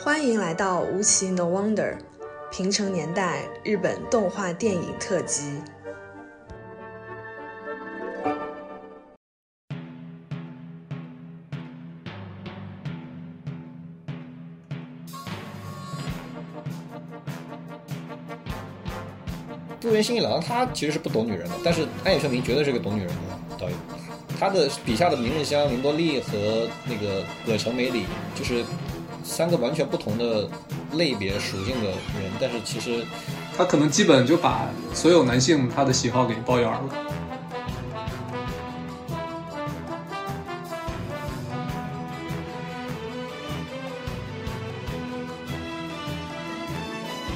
欢迎来到吴奇 No Wonder 平成年代日本动画电影特辑。渡边新一郎他其实是不懂女人的，但是安野秀明绝对是个懂女人的导演。他的笔下的明日香、绫多丽和那个葛城美里，就是三个完全不同的类别属性的人，但是其实他可能基本就把所有男性他的喜好给包圆了。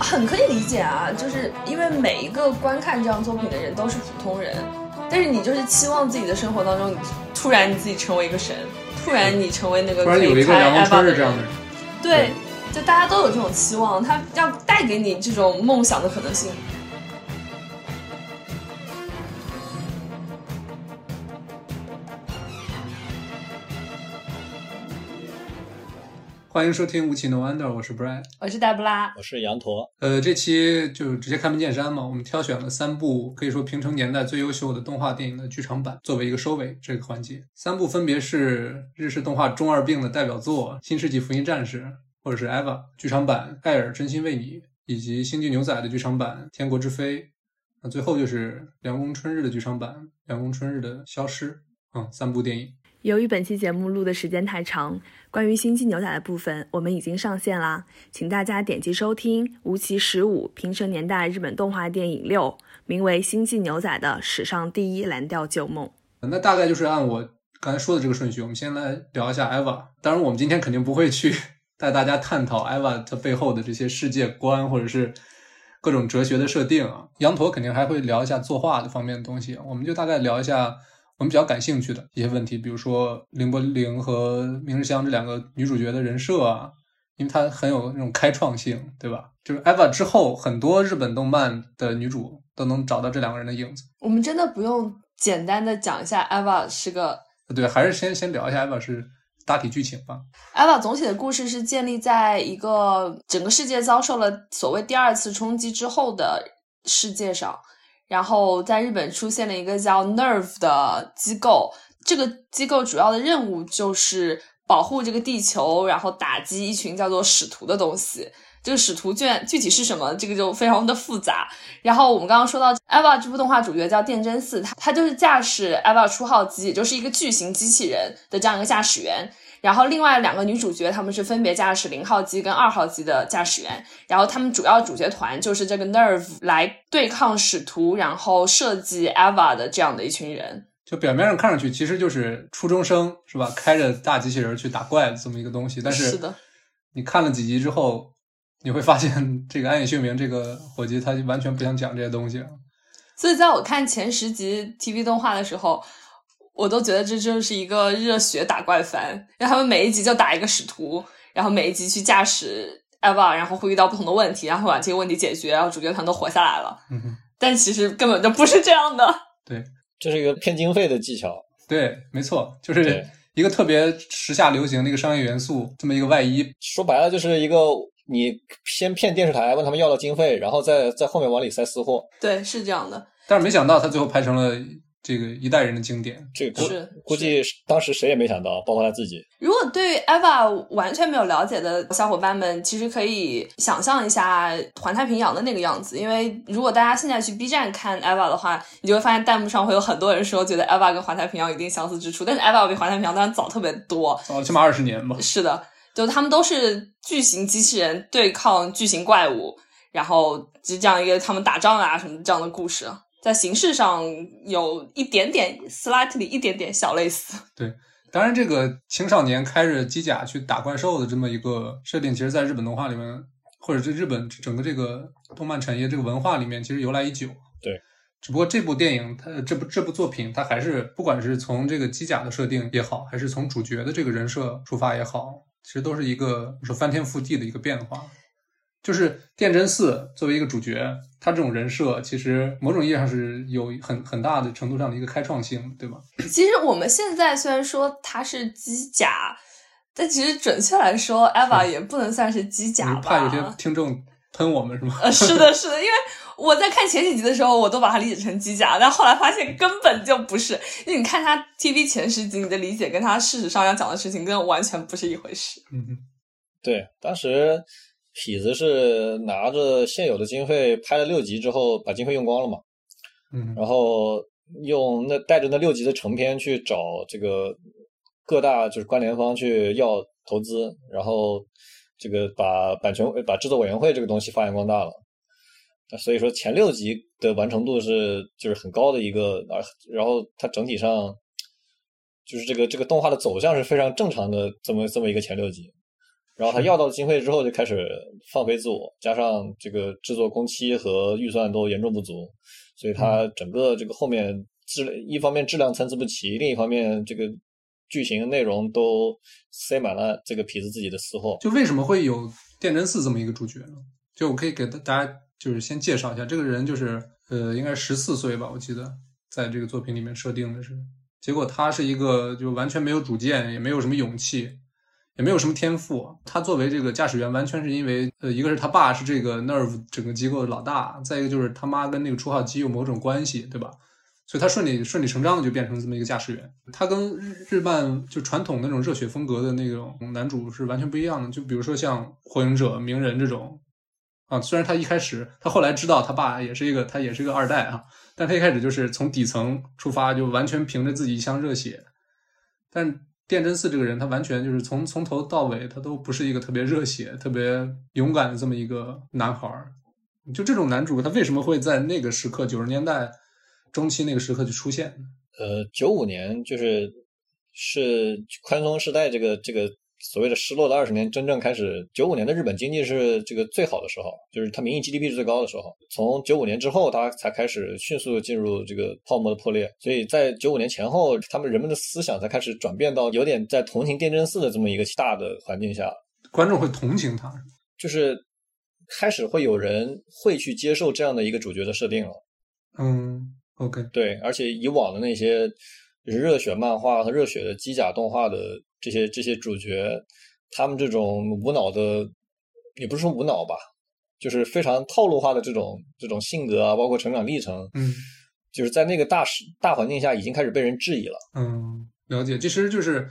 很可以理解啊，就是因为每一个观看这样作品的人都是普通人，但是你就是期望自己的生活当中，你突然你自己成为一个神，突然你成为那个突然有一个梁光春是这样的人，对，就大家都有这种期望，他要带给你这种梦想的可能性。欢迎收听《无奇 No Wonder》，我是 Brian，我是黛布拉，我是羊驼。呃，这期就直接开门见山嘛，我们挑选了三部可以说平成年代最优秀的动画电影的剧场版，作为一个收尾这个环节。三部分别是日式动画中二病的代表作《新世纪福音战士》或者是 EVA 剧场版《艾尔真心为你》，以及《星际牛仔》的剧场版《天国之飞》。那最后就是凉宫春日的剧场版《凉宫春日的消失》。嗯，三部电影。由于本期节目录的时间太长，关于《星际牛仔》的部分我们已经上线啦，请大家点击收听《无奇十五平成年代日本动画电影六》，名为《星际牛仔》的史上第一蓝调旧梦。那大概就是按我刚才说的这个顺序，我们先来聊一下 EVA。当然，我们今天肯定不会去 带大家探讨 EVA 它背后的这些世界观或者是各种哲学的设定啊。羊驼肯定还会聊一下作画的方面的东西，我们就大概聊一下。我们比较感兴趣的一些问题，比如说凌波玲和明日香这两个女主角的人设啊，因为她很有那种开创性，对吧？就是 EVA 之后，很多日本动漫的女主都能找到这两个人的影子。我们真的不用简单的讲一下 EVA 是个，对，还是先先聊一下 EVA 是大体剧情吧。EVA 总体的故事是建立在一个整个世界遭受了所谓第二次冲击之后的世界上。然后在日本出现了一个叫 Nerve 的机构，这个机构主要的任务就是保护这个地球，然后打击一群叫做使徒的东西。这个使徒卷具体是什么，这个就非常的复杂。然后我们刚刚说到 EVA 这部动画主角叫电真寺，他他就是驾驶 EVA 初号机，也就是一个巨型机器人的这样一个驾驶员。然后另外两个女主角，她们是分别驾驶零号机跟二号机的驾驶员。然后他们主要主角团就是这个 Nerve 来对抗使徒，然后设计 EVA 的这样的一群人。就表面上看上去其实就是初中生是吧？开着大机器人去打怪的这么一个东西。但是是的，你看了几集之后，你会发现这个安野秀明这个伙计他就完全不想讲这些东西。所以在我看前十集 TV 动画的时候。我都觉得这就是一个热血打怪番，让他们每一集就打一个使徒，然后每一集去驾驶 EVA，然后会遇到不同的问题，然后把这些问题解决，然后主角团都活下来了。嗯哼，但其实根本就不是这样的。对，这是一个骗经费的技巧。对，没错，就是一个特别时下流行的一个商业元素，这么一个外衣。说白了，就是一个你先骗电视台，问他们要了经费，然后再在后面往里塞私货。对，是这样的。但是没想到他最后拍成了。这个一代人的经典，这个是估计当时谁也没想到，包括他自己。如果对 EVA 完全没有了解的小伙伴们，其实可以想象一下环太平洋的那个样子。因为如果大家现在去 B 站看 EVA 的话，你就会发现弹幕上会有很多人说，觉得 EVA 跟环太平洋有一定相似之处。但是 EVA 比环太平洋当然早特别多，早起码二十年吧。是的，就他们都是巨型机器人对抗巨型怪物，然后就这样一个他们打仗啊什么这样的故事。在形式上有一点点 slightly 一点点小类似。对，当然这个青少年开着机甲去打怪兽的这么一个设定，其实在日本动画里面，或者是日本整个这个动漫产业这个文化里面，其实由来已久。对，只不过这部电影它这部这部作品，它还是不管是从这个机甲的设定也好，还是从主角的这个人设出发也好，其实都是一个说翻天覆地的一个变化。就是电真寺作为一个主角，他这种人设其实某种意义上是有很很大的程度上的一个开创性，对吧？其实我们现在虽然说他是机甲，但其实准确来说，Eva 也不能算是机甲吧？怕有些听众喷我们是吗？呃，是的，是的，因为我在看前几集的时候，我都把它理解成机甲，但后来发现根本就不是。因为你看他 TV 前十集，你的理解跟他事实上要讲的事情，跟完全不是一回事。嗯，对，当时痞子是拿着现有的经费拍了六集之后，把经费用光了嘛，嗯，然后用那带着那六集的成片去找这个各大就是关联方去要投资，然后这个把版权把制作委员会这个东西发扬光大了。所以说前六集的完成度是就是很高的一个啊，然后它整体上就是这个这个动画的走向是非常正常的这么这么一个前六集，然后他要到经费之后就开始放飞自我，加上这个制作工期和预算都严重不足，所以他整个这个后面质一方面质量参差不齐，另一方面这个剧情内容都塞满了这个痞子自己的私货。就为什么会有电真寺这么一个主角呢？就我可以给大家。就是先介绍一下这个人，就是呃，应该十四岁吧，我记得在这个作品里面设定的是。结果他是一个就完全没有主见，也没有什么勇气，没有什么天赋。他作为这个驾驶员，完全是因为呃，一个是他爸是这个 Nerve 整个机构的老大，再一个就是他妈跟那个初号机有某种关系，对吧？所以他顺理顺理成章的就变成这么一个驾驶员。他跟日日漫就传统那种热血风格的那种男主是完全不一样的。就比如说像火影者鸣人这种。啊，虽然他一开始，他后来知道他爸也是一个，他也是一个二代啊，但他一开始就是从底层出发，就完全凭着自己一腔热血。但电真寺这个人，他完全就是从从头到尾，他都不是一个特别热血、特别勇敢的这么一个男孩儿。就这种男主，他为什么会在那个时刻，九十年代中期那个时刻就出现？呃，九五年就是是宽松时代，这个这个。所谓的失落的二十年，真正开始，九五年的日本经济是这个最好的时候，就是它名义 GDP 是最高的时候。从九五年之后，它才开始迅速进入这个泡沫的破裂。所以在九五年前后，他们人们的思想才开始转变到有点在同情电真寺的这么一个大的环境下，观众会同情他，就是开始会有人会去接受这样的一个主角的设定了。嗯，OK，对，而且以往的那些热血漫画和热血的机甲动画的。这些这些主角，他们这种无脑的，也不是说无脑吧，就是非常套路化的这种这种性格啊，包括成长历程，嗯，就是在那个大时大环境下，已经开始被人质疑了。嗯，了解。其实就是，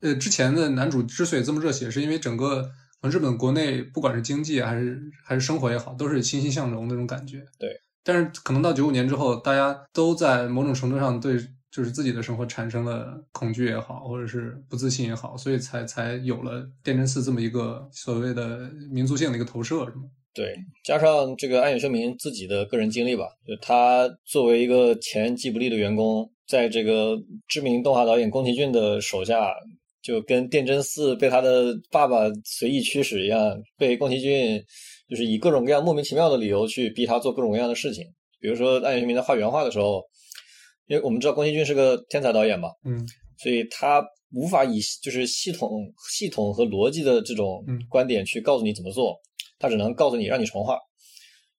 呃，之前的男主之所以这么热血，是因为整个日本国内不管是经济还是还是生活也好，都是欣欣向荣那种感觉。对。但是可能到九五年之后，大家都在某种程度上对。就是自己的生活产生了恐惧也好，或者是不自信也好，所以才才有了电真寺这么一个所谓的民族性的一个投射，是吗？对，加上这个安野秀明自己的个人经历吧，就他作为一个前吉卜力的员工，在这个知名动画导演宫崎骏的手下，就跟电真寺被他的爸爸随意驱使一样，被宫崎骏就是以各种各样莫名其妙的理由去逼他做各种各样的事情，比如说安野秀明在画原画的时候。因为我们知道宫崎骏是个天才导演嘛，嗯，所以他无法以就是系统、系统和逻辑的这种观点去告诉你怎么做，他只能告诉你让你重画。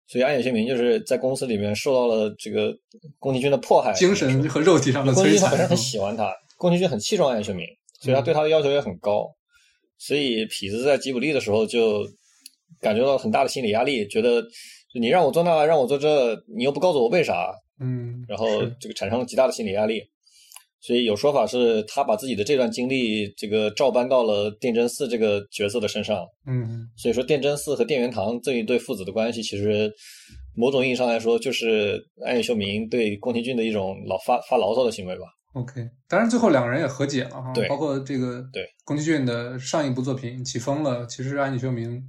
所以安野秀明就是在公司里面受到了这个宫崎骏的迫害，精神和肉体上的摧残。本身很喜欢他，宫崎骏很器重安野秀明，所以他对他的要求也很高。所以痞子在吉卜力的时候就感觉到很大的心理压力，觉得你让我做那，让我做这，你又不告诉我为啥。嗯，然后这个产生了极大的心理压力，所以有说法是他把自己的这段经历这个照搬到了电真寺这个角色的身上。嗯，所以说电真寺和电元堂这一对父子的关系，其实某种意义上来说，就是安野秀明对宫崎骏的一种老发发牢骚的行为吧。OK，当然最后两个人也和解了哈，对，包括这个对宫崎骏的上一部作品《起风了》，其实是安野秀明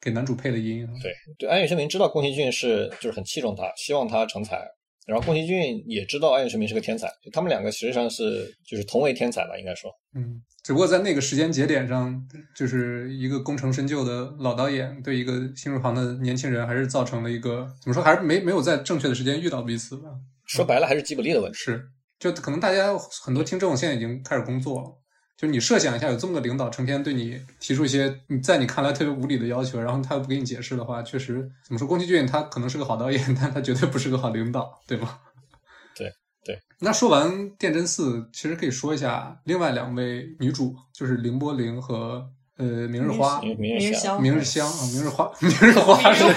给男主配的音。对对，安野秀明知道宫崎骏是就是很器重他，希望他成才。然后宫崎骏也知道安野秀明是个天才，他们两个实际上是就是同为天才吧，应该说。嗯，只不过在那个时间节点上，就是一个功成身就的老导演对一个新入行的年轻人，还是造成了一个怎么说，还是没没有在正确的时间遇到彼此吧。说白了，还是吉卜力的问题。是，就可能大家很多听众现在已经开始工作了。就你设想一下，有这么个领导成天对你提出一些你在你看来特别无理的要求，然后他又不给你解释的话，确实怎么说？宫崎骏他可能是个好导演，但他绝对不是个好领导，对吗？对对，那说完电真寺，其实可以说一下另外两位女主，就是凌波凌和呃明日花。明明日明日香明日香啊，明日花，明日花是个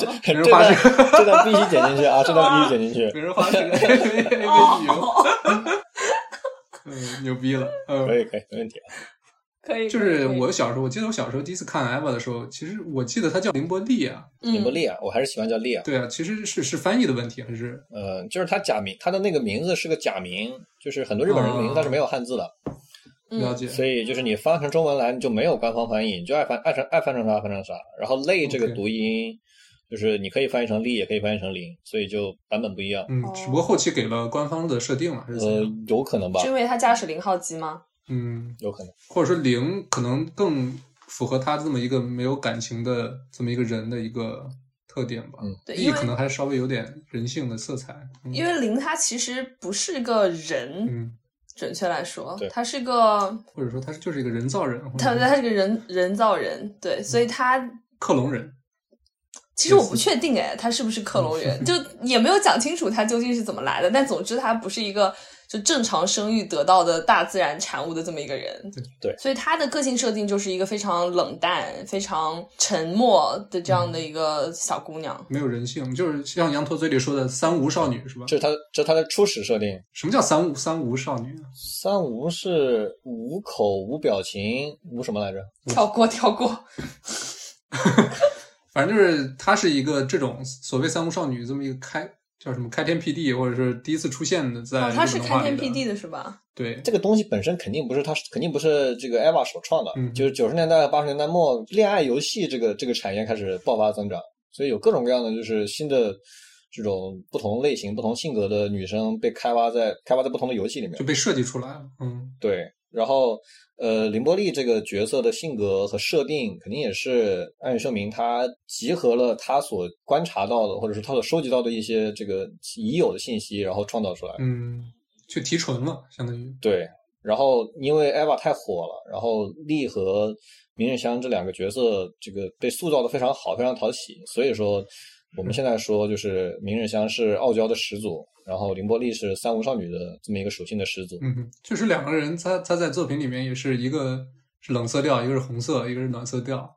这明日花是个这段必须剪进去啊！这段必须剪进去。明日花是个 AV 女 嗯，牛逼了，嗯可。以可以，没问题。可以，就是我小时候，我记得我小时候第一次看 EVA 的时候，其实我记得她叫凌波丽啊，嗯林波丽啊，我还是喜欢叫丽啊。对啊，其实是是翻译的问题还是呃，就是他假名，他的那个名字是个假名，就是很多日本人的名他是没有汉字的，了解？所以就是你翻成中文来，你就没有官方翻译，你就爱翻爱成爱翻成啥翻成啥。然后“类”这个读音，就是你可以翻译成“丽”，也可以翻译成“零”，所以就版本不一样。嗯，只不过后期给了官方的设定了，还是呃？，有可能吧是，因为他驾驶零号机吗？嗯，有可能。或者说零可能更符合他这么一个没有感情的这么一个人的一个特点吧。嗯对，因为可能还稍微有点人性的色彩。嗯因为零他其实不是个人，嗯，准确来说对，它是个，或者说他就是一个人造人，或者它它是个人人造人，对，所以他克隆人。其实我不确定哎，他是不是克隆人，就也没有讲清楚他究竟是怎么来的。但总之，他不是一个就正常生育得到的大自然产物的这么一个人。对所以他的个性设定就是一个非常冷淡、非常沉默的这样的一个小姑娘。没有人性，就是像羊驼嘴里说的“三无少女”是吧？这是他这是他的初始设定。什么叫三无三无少女啊？三无是无口、无表情、无什么来着？跳过，跳过。反正就是她是一个这种所谓三无少女这么一个开叫什么开天辟地，或者是第一次出现的在哦，日他是开天辟地的是吧？对，这个东西本身肯定不是她，肯定不是这个 EVA 首创的，嗯就是九十年代、八十年代末，恋爱游戏这个这个产业开始爆发增长，所以有各种各样的就是新的这种不同类型、不同性格的女生被开发在开发在不同的游戏里面就。被设计出来了。嗯，对，然后呃，林波丽这个角色的性格和设定，肯定也是暗羽秀明他集合了他所观察到的，或者是他所收集到的一些这个已有的信息，然后创造出来。嗯，去提纯了，相当于对，然后因为 EVA 太火了，然后丽和明日香这两个角色，这个被塑造的非常好，非常讨喜，所以说我们现在说就是明日香是傲娇的始祖，然后凌波丽是三无少女的这么一个属性的始祖。嗯哼，确实两个人他他在作品里面也是一个是冷色调，一个是红色，一个是暖色调，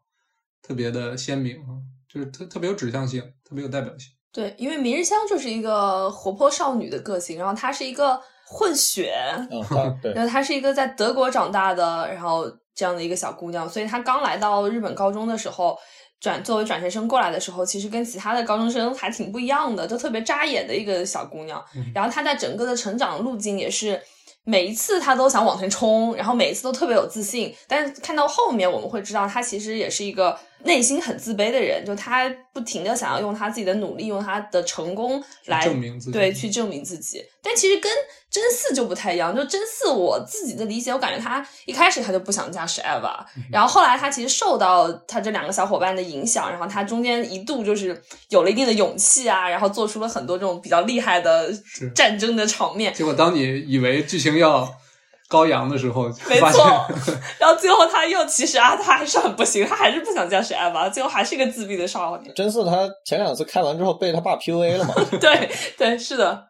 特别的鲜明啊，就是特特别有指向性，特别有代表性。对，因为明日香就是一个活泼少女的个性，然后她是一个混血，嗯，对然后她是一个在德国长大的，然后这样的一个小姑娘，所以她刚来到日本高中的时候，转作为转学生过来的时候，其实跟其他的高中生还挺不一样的，就特别扎眼的一个小姑娘。然后她在整个的成长路径也是。每一次她都想往前冲，然后每一次都特别有自信，但是看到后面我们会知道，她其实也是一个内心很自卑的人，就他不停的想要用他自己的努力，用他的成功来证明自己对，去证明自己。但其实跟真嗣就不太一样，就真嗣我自己的理解，我感觉他一开始他就不想驾驶 EVA，然后后来他其实受到他这两个小伙伴的影响，然后他中间一度就是有了一定的勇气啊，然后做出了很多这种比较厉害的战争的场面。结果当你以为剧情要高阳的时候，没发现错，然后最后他又其实啊，他还是很不行，他还是不想驾驶 EVA，最后还是一个自闭的少年。真嗣他前两次开完之后被他爸 PUA 了嘛，对对，是的，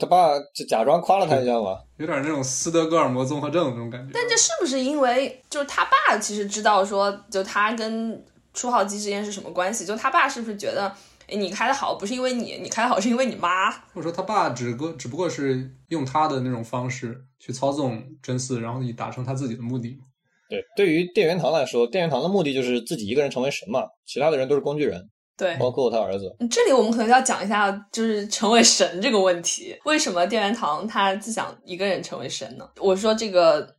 他爸就假装夸了他一下嘛。有点那种斯德哥尔摩综合症那种感觉。但这是不是因为就是他爸其实知道说，就他跟初号机之间是什么关系？就他爸是不是觉得，哎，你开的好不是因为你，你开的好是因为你妈？或者说他爸只不过只不过是用他的那种方式去操纵真嗣，然后以达成他自己的目的。对，对于电元堂来说，电元堂的目的就是自己一个人成为神嘛，其他的人都是工具人，对，包括他儿子。这里我们可能要讲一下，就是成为神这个问题。为什么电元堂他自想一个人成为神呢？我说这个，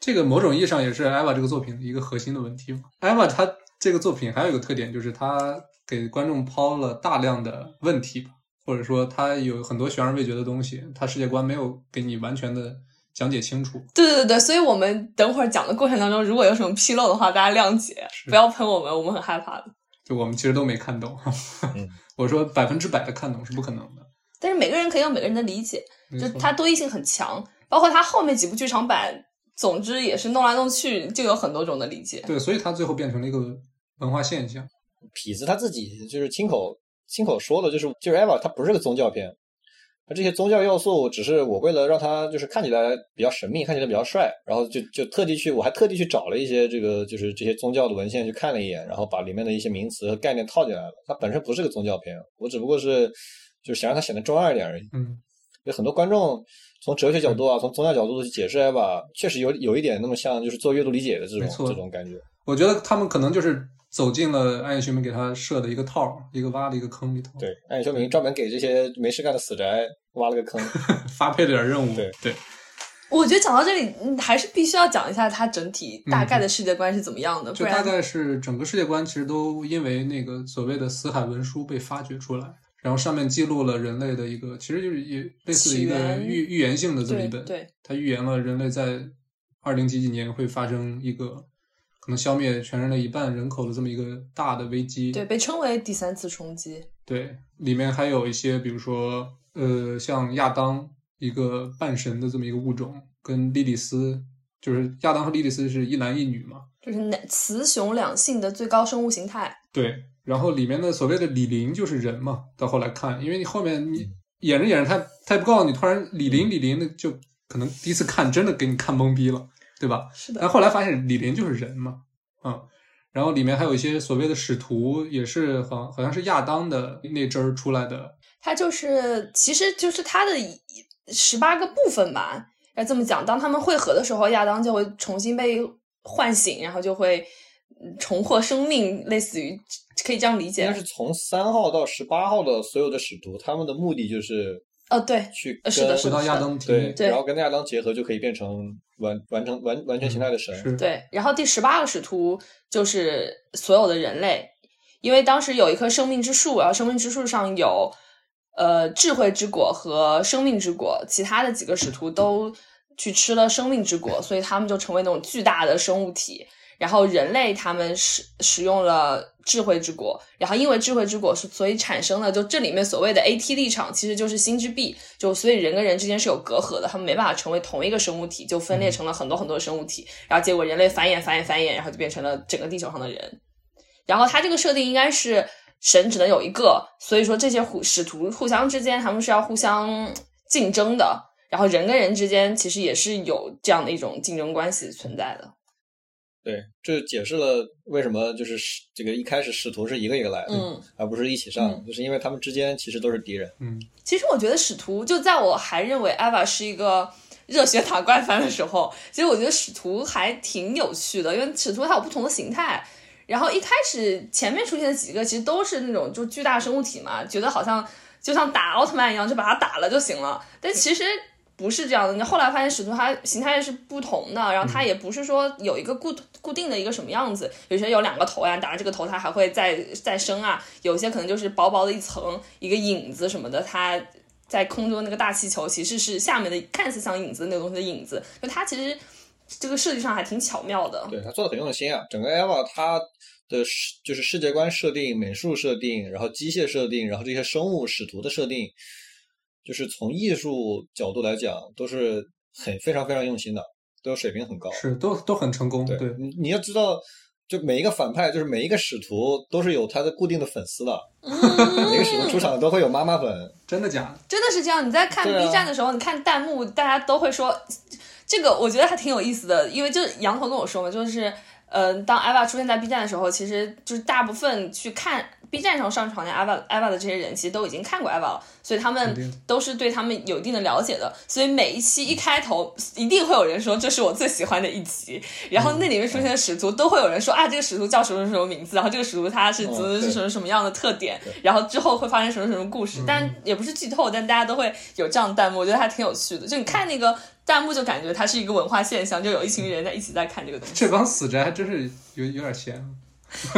这个某种意义上也是 EVA 这个作品的一个核心的问题嘛。EVA 它这个作品还有一个特点，就是它给观众抛了大量的问题吧，或者说他有很多悬而未决的东西，他世界观没有给你完全的讲解清楚。对对对对，所以我们等会儿讲的过程当中，如果有什么纰漏的话，大家谅解，不要喷我们，我们很害怕的。就我们其实都没看懂，嗯 我说百分之百的看懂是不可能的。但是每个人可以有每个人的理解，就它多义性很强，包括它后面几部剧场版，总之也是弄来弄去就有很多种的理解。对，所以它最后变成了一个文化现象。痞子他自己就是亲口亲口说的，就是就是 EVA 它不是个宗教片，那这些宗教要素只是我为了让它就是看起来比较神秘，看起来比较帅，然后就就特地去，我还特地去找了一些这个就是这些宗教的文献去看了一眼，然后把里面的一些名词和概念套进来了。它本身不是个宗教片，我只不过是就是想让它显得中二一点而已。嗯，有很多观众从哲学角度啊，从宗教角度去解释来吧，确实有有一点那么像就是做阅读理解的这种这种感觉。我觉得他们可能就是走进了暗夜凶明给他设的一个套儿，一个挖的一个坑里头，对，暗夜修明专门给这些没事干的死宅挖了个坑。发配了点任务。对对，我觉得讲到这里，你还是必须要讲一下它整体大概的世界观是怎么样的，就大概是整个世界观其实都因为那个所谓的死海文书被发掘出来，然后上面记录了人类的一个，其实就是也类似的一个预预言性的这么一本，对对，它预言了人类在二零几几年会发生一个可能消灭全人类一半人口的这么一个大的危机。对，被称为第三次冲击。对，里面还有一些，比如说，呃，像亚当一个半神的这么一个物种，跟莉莉丝，就是亚当和莉莉丝是一男一女嘛。就是男雌雄两性的最高生物形态。对，然后里面的所谓的李林就是人嘛，到后来看，因为你后面你演着演着他他也不告诉你，突然李林李林的就可能第一次看真的给你看懵逼了，对吧？是的但，后来发现李林就是人嘛，嗯，然后里面还有一些所谓的使徒，也是好好像是亚当的那支儿出来的，他就是其实就是他的十八个部分吧。要这么讲，当他们汇合的时候，亚当就会重新被唤醒，然后就会嗯重获生命，类似于可以这样理应解该。是从三号到十八号的所有的使徒，他们的目的就是哦，对，去呃是的跟是的亚当体对，对然后跟亚当结合，就可以变成完完成完完全形态的神。是对，然后第十八个使徒就是所有的人类，因为当时有一棵生命之树，然后生命之树上有呃智慧之果和生命之果，其他的几个使徒都去吃了生命之果，所以他们就成为那种巨大的生物体。然后人类他们使使用了智慧之果，然后因为智慧之果是所以产生了就这里面所谓的 AT 立场其实就是心之壁，就所以人跟人之间是有隔阂的，他们没办法成为同一个生物体，就分裂成了很多很多的生物体，然后结果人类繁衍繁衍繁衍，然后就变成了整个地球上的人。然后它这个设定应该是神只能有一个，所以说这些互使徒互相之间他们是要互相竞争的，然后人跟人之间其实也是有这样的一种竞争关系存在的。对，这解释了为什么就是使这个一开始使徒是一个一个来的，嗯，而不是一起上，嗯就是因为他们之间其实都是敌人。嗯，其实我觉得使徒，就在我还认为艾娃是一个热血打怪番的时候，其实我觉得使徒还挺有趣的，因为使徒它有不同的形态。然后一开始前面出现的几个其实都是那种就巨大生物体嘛，觉得好像就像打奥特曼一样，就把它打了就行了。但其实不是这样的，你后来发现使徒它形态是不同的，然后它也不是说有一个固固定的一个什么样子，有些有两个头呀，打了这个头它还会再再生啊，有些可能就是薄薄的一层一个影子什么的，它。在空中那个大气球其实是下面的看似像影子那个东西的影子，就它其实这个设计上还挺巧妙的。对它做的很用心啊，整个 EVA 它的世就是世界观设定、美术设定，然后机械设定，然后这些生物使徒的设定，就是从艺术角度来讲，都是很非常非常用心的，都水平很高。是都都很成功，对对，你你要知道，就每一个反派，就是每一个使徒都是有他的固定的粉丝的，每个使徒出场都会有妈妈粉。真的假的？真的是这样。你在看 B 站的时候，你看弹幕，大家都会说这个，我觉得还挺有意思的。因为就是杨头跟我说嘛，就是呃，当 Eva 出现在 B 站的时候，其实就是大部分去看 B 站上上传的 Eva Eva 的这些人，其实都已经看过 Eva 了，所以他们都是对他们有一定的了解的。所以每一期一开头，一定会有人说这是我最喜欢的一集，然后那里面出现的使徒都会有人说啊，这个使徒叫什么什么名字，然后这个使徒他是哦怎对什么什么样的特点，然后之后会发生什么什么故事，但也不是剧透，但大家都会有这样的弹幕，我觉得还挺有趣的。就你看那个弹幕，就感觉它是一个文化现象，就有一群人在一起在看这个东西，这帮死宅还真是有有点闲。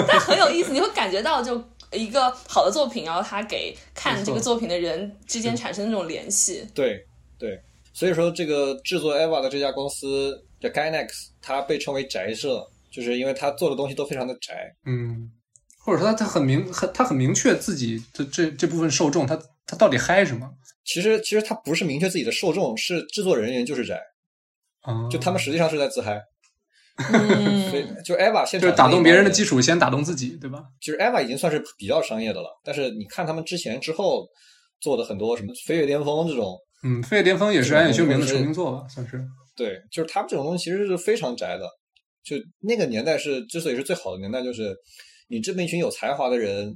但很有意思，你会感觉到就。一个好的作品，然后他给看这个作品的人之间产生那种联系，对对，所以说这个制作 EVA 的这家公司叫 Gainax，它被称为宅社，就是因为它做的东西都非常的宅。嗯，或者说他他很明很他很明确自己的这这部分受众，他他到底嗨什么？其实其实他不是明确自己的受众，是制作人员就是宅，嗯，就他们实际上是在自嗨。嗯所以就 EVA 现场就是打动别人的基础。础，先打动自己，对吧？其实 EVA 已经算是比较商业的了，但是你看他们之前之后，做的很多什么《飞跃巅峰》这种，嗯，《飞跃巅峰》也是安野秀明的成名作吧，算是。对，就是他们这种东西其实是非常宅的。就那个年代是之所以是最好的年代，就是你这么一群有才华的人，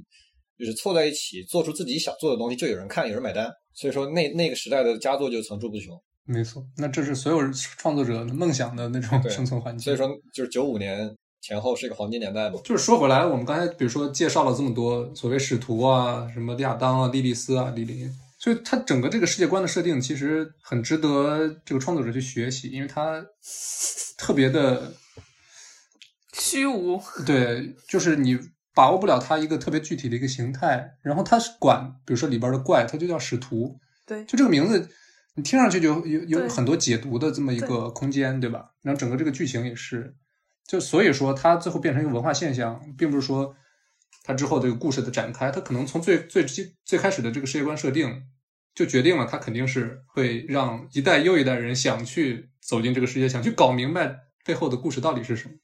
就是凑在一起做出自己想做的东西，就有人看，有人买单。所以说那那个时代的佳作就层出不穷。没错，那这是所有创作者梦想的那种生存环境。所以说，就是九五年前后是一个黄金年代嘛。就是说回来，我们刚才比如说介绍了这么多所谓使徒啊，什么亚当啊、莉莉丝啊、李林，所以他整个这个世界观的设定其实很值得这个创作者去学习，因为他特别的 虚无。对，就是你把握不了它一个特别具体的一个形态，然后它管，比如说里边的怪，它就叫使徒。对，就这个名字。你听上去就有有很多解读的这么一个空间，对吧？然后整个这个剧情也是，就所以说它最后变成一个文化现象，并不是说它之后这个故事的展开，它可能从最最最最开始的这个世界观设定就决定了它肯定是会让一代又一代人想去走进这个世界，想去搞明白背后的故事到底是什么。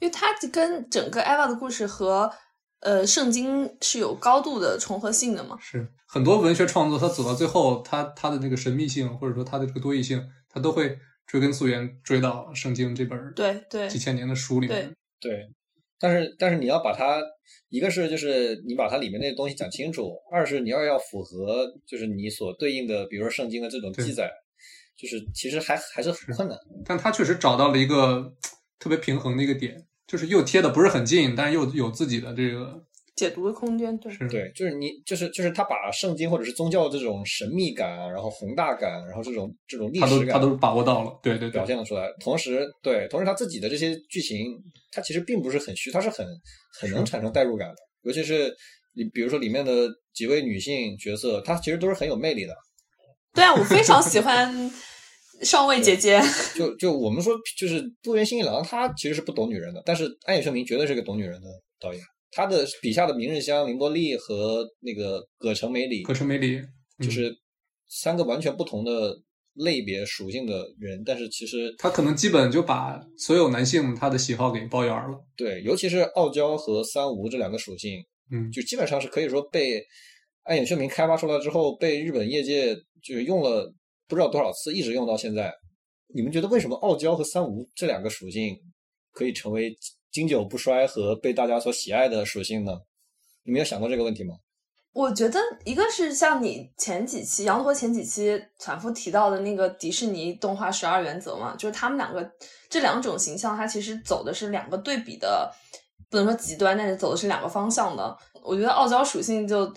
因为它跟整个艾娃的故事和。呃，圣经是有高度的重合性的嘛？是很多文学创作，它走到最后，它它的那个神秘性，或者说它的这个多义性，它都会追根溯源，追到圣经这本对对几千年的书里面。对，但是但是你要把它，一个是就是你把它里面那些东西讲清楚，二是你要要符合就是你所对应的，比如说圣经的这种记载，就是其实还还是很困难。但他确实找到了一个 特别平衡的一个点。就是又贴的不是很近，但是又有自己的这个解读的空间，对，对，就是你，就是就是他把圣经或者是宗教这种神秘感，然后宏大感，然后这种这种历史感，他都把握到了，对对，表现了出来。同时，对，同时他自己的这些剧情，他其实并不是很虚，他是很很能产生代入感的。尤其是你比如说里面的几位女性角色，她其实都是很有魅力的。对啊，我非常喜欢。上位姐姐，就就我们说，就是渡边新一郎，他其实是不懂女人的，但是安野秀明绝对是个懂女人的导演。他的笔下的明日香、绫波丽和那个葛城美里，葛城美里就是三个完全不同的类别属性的人，但是其实他可能基本就把所有男性他的喜好给包圆了。对，尤其是傲娇和三无这两个属性，嗯，就基本上是可以说被安野秀明开发出来之后，被日本业界就是用了。不知道多少次，一直用到现在。你们觉得为什么傲娇和三无这两个属性可以成为经久不衰和被大家所喜爱的属性呢？你们有想过这个问题吗？我觉得一个是像你前几期羊驼前几期反复提到的那个迪士尼动画十二原则嘛，就是他们两个这两种形象，它其实走的是两个对比的，不能说极端，但是走的是两个方向的。我觉得傲娇属性就。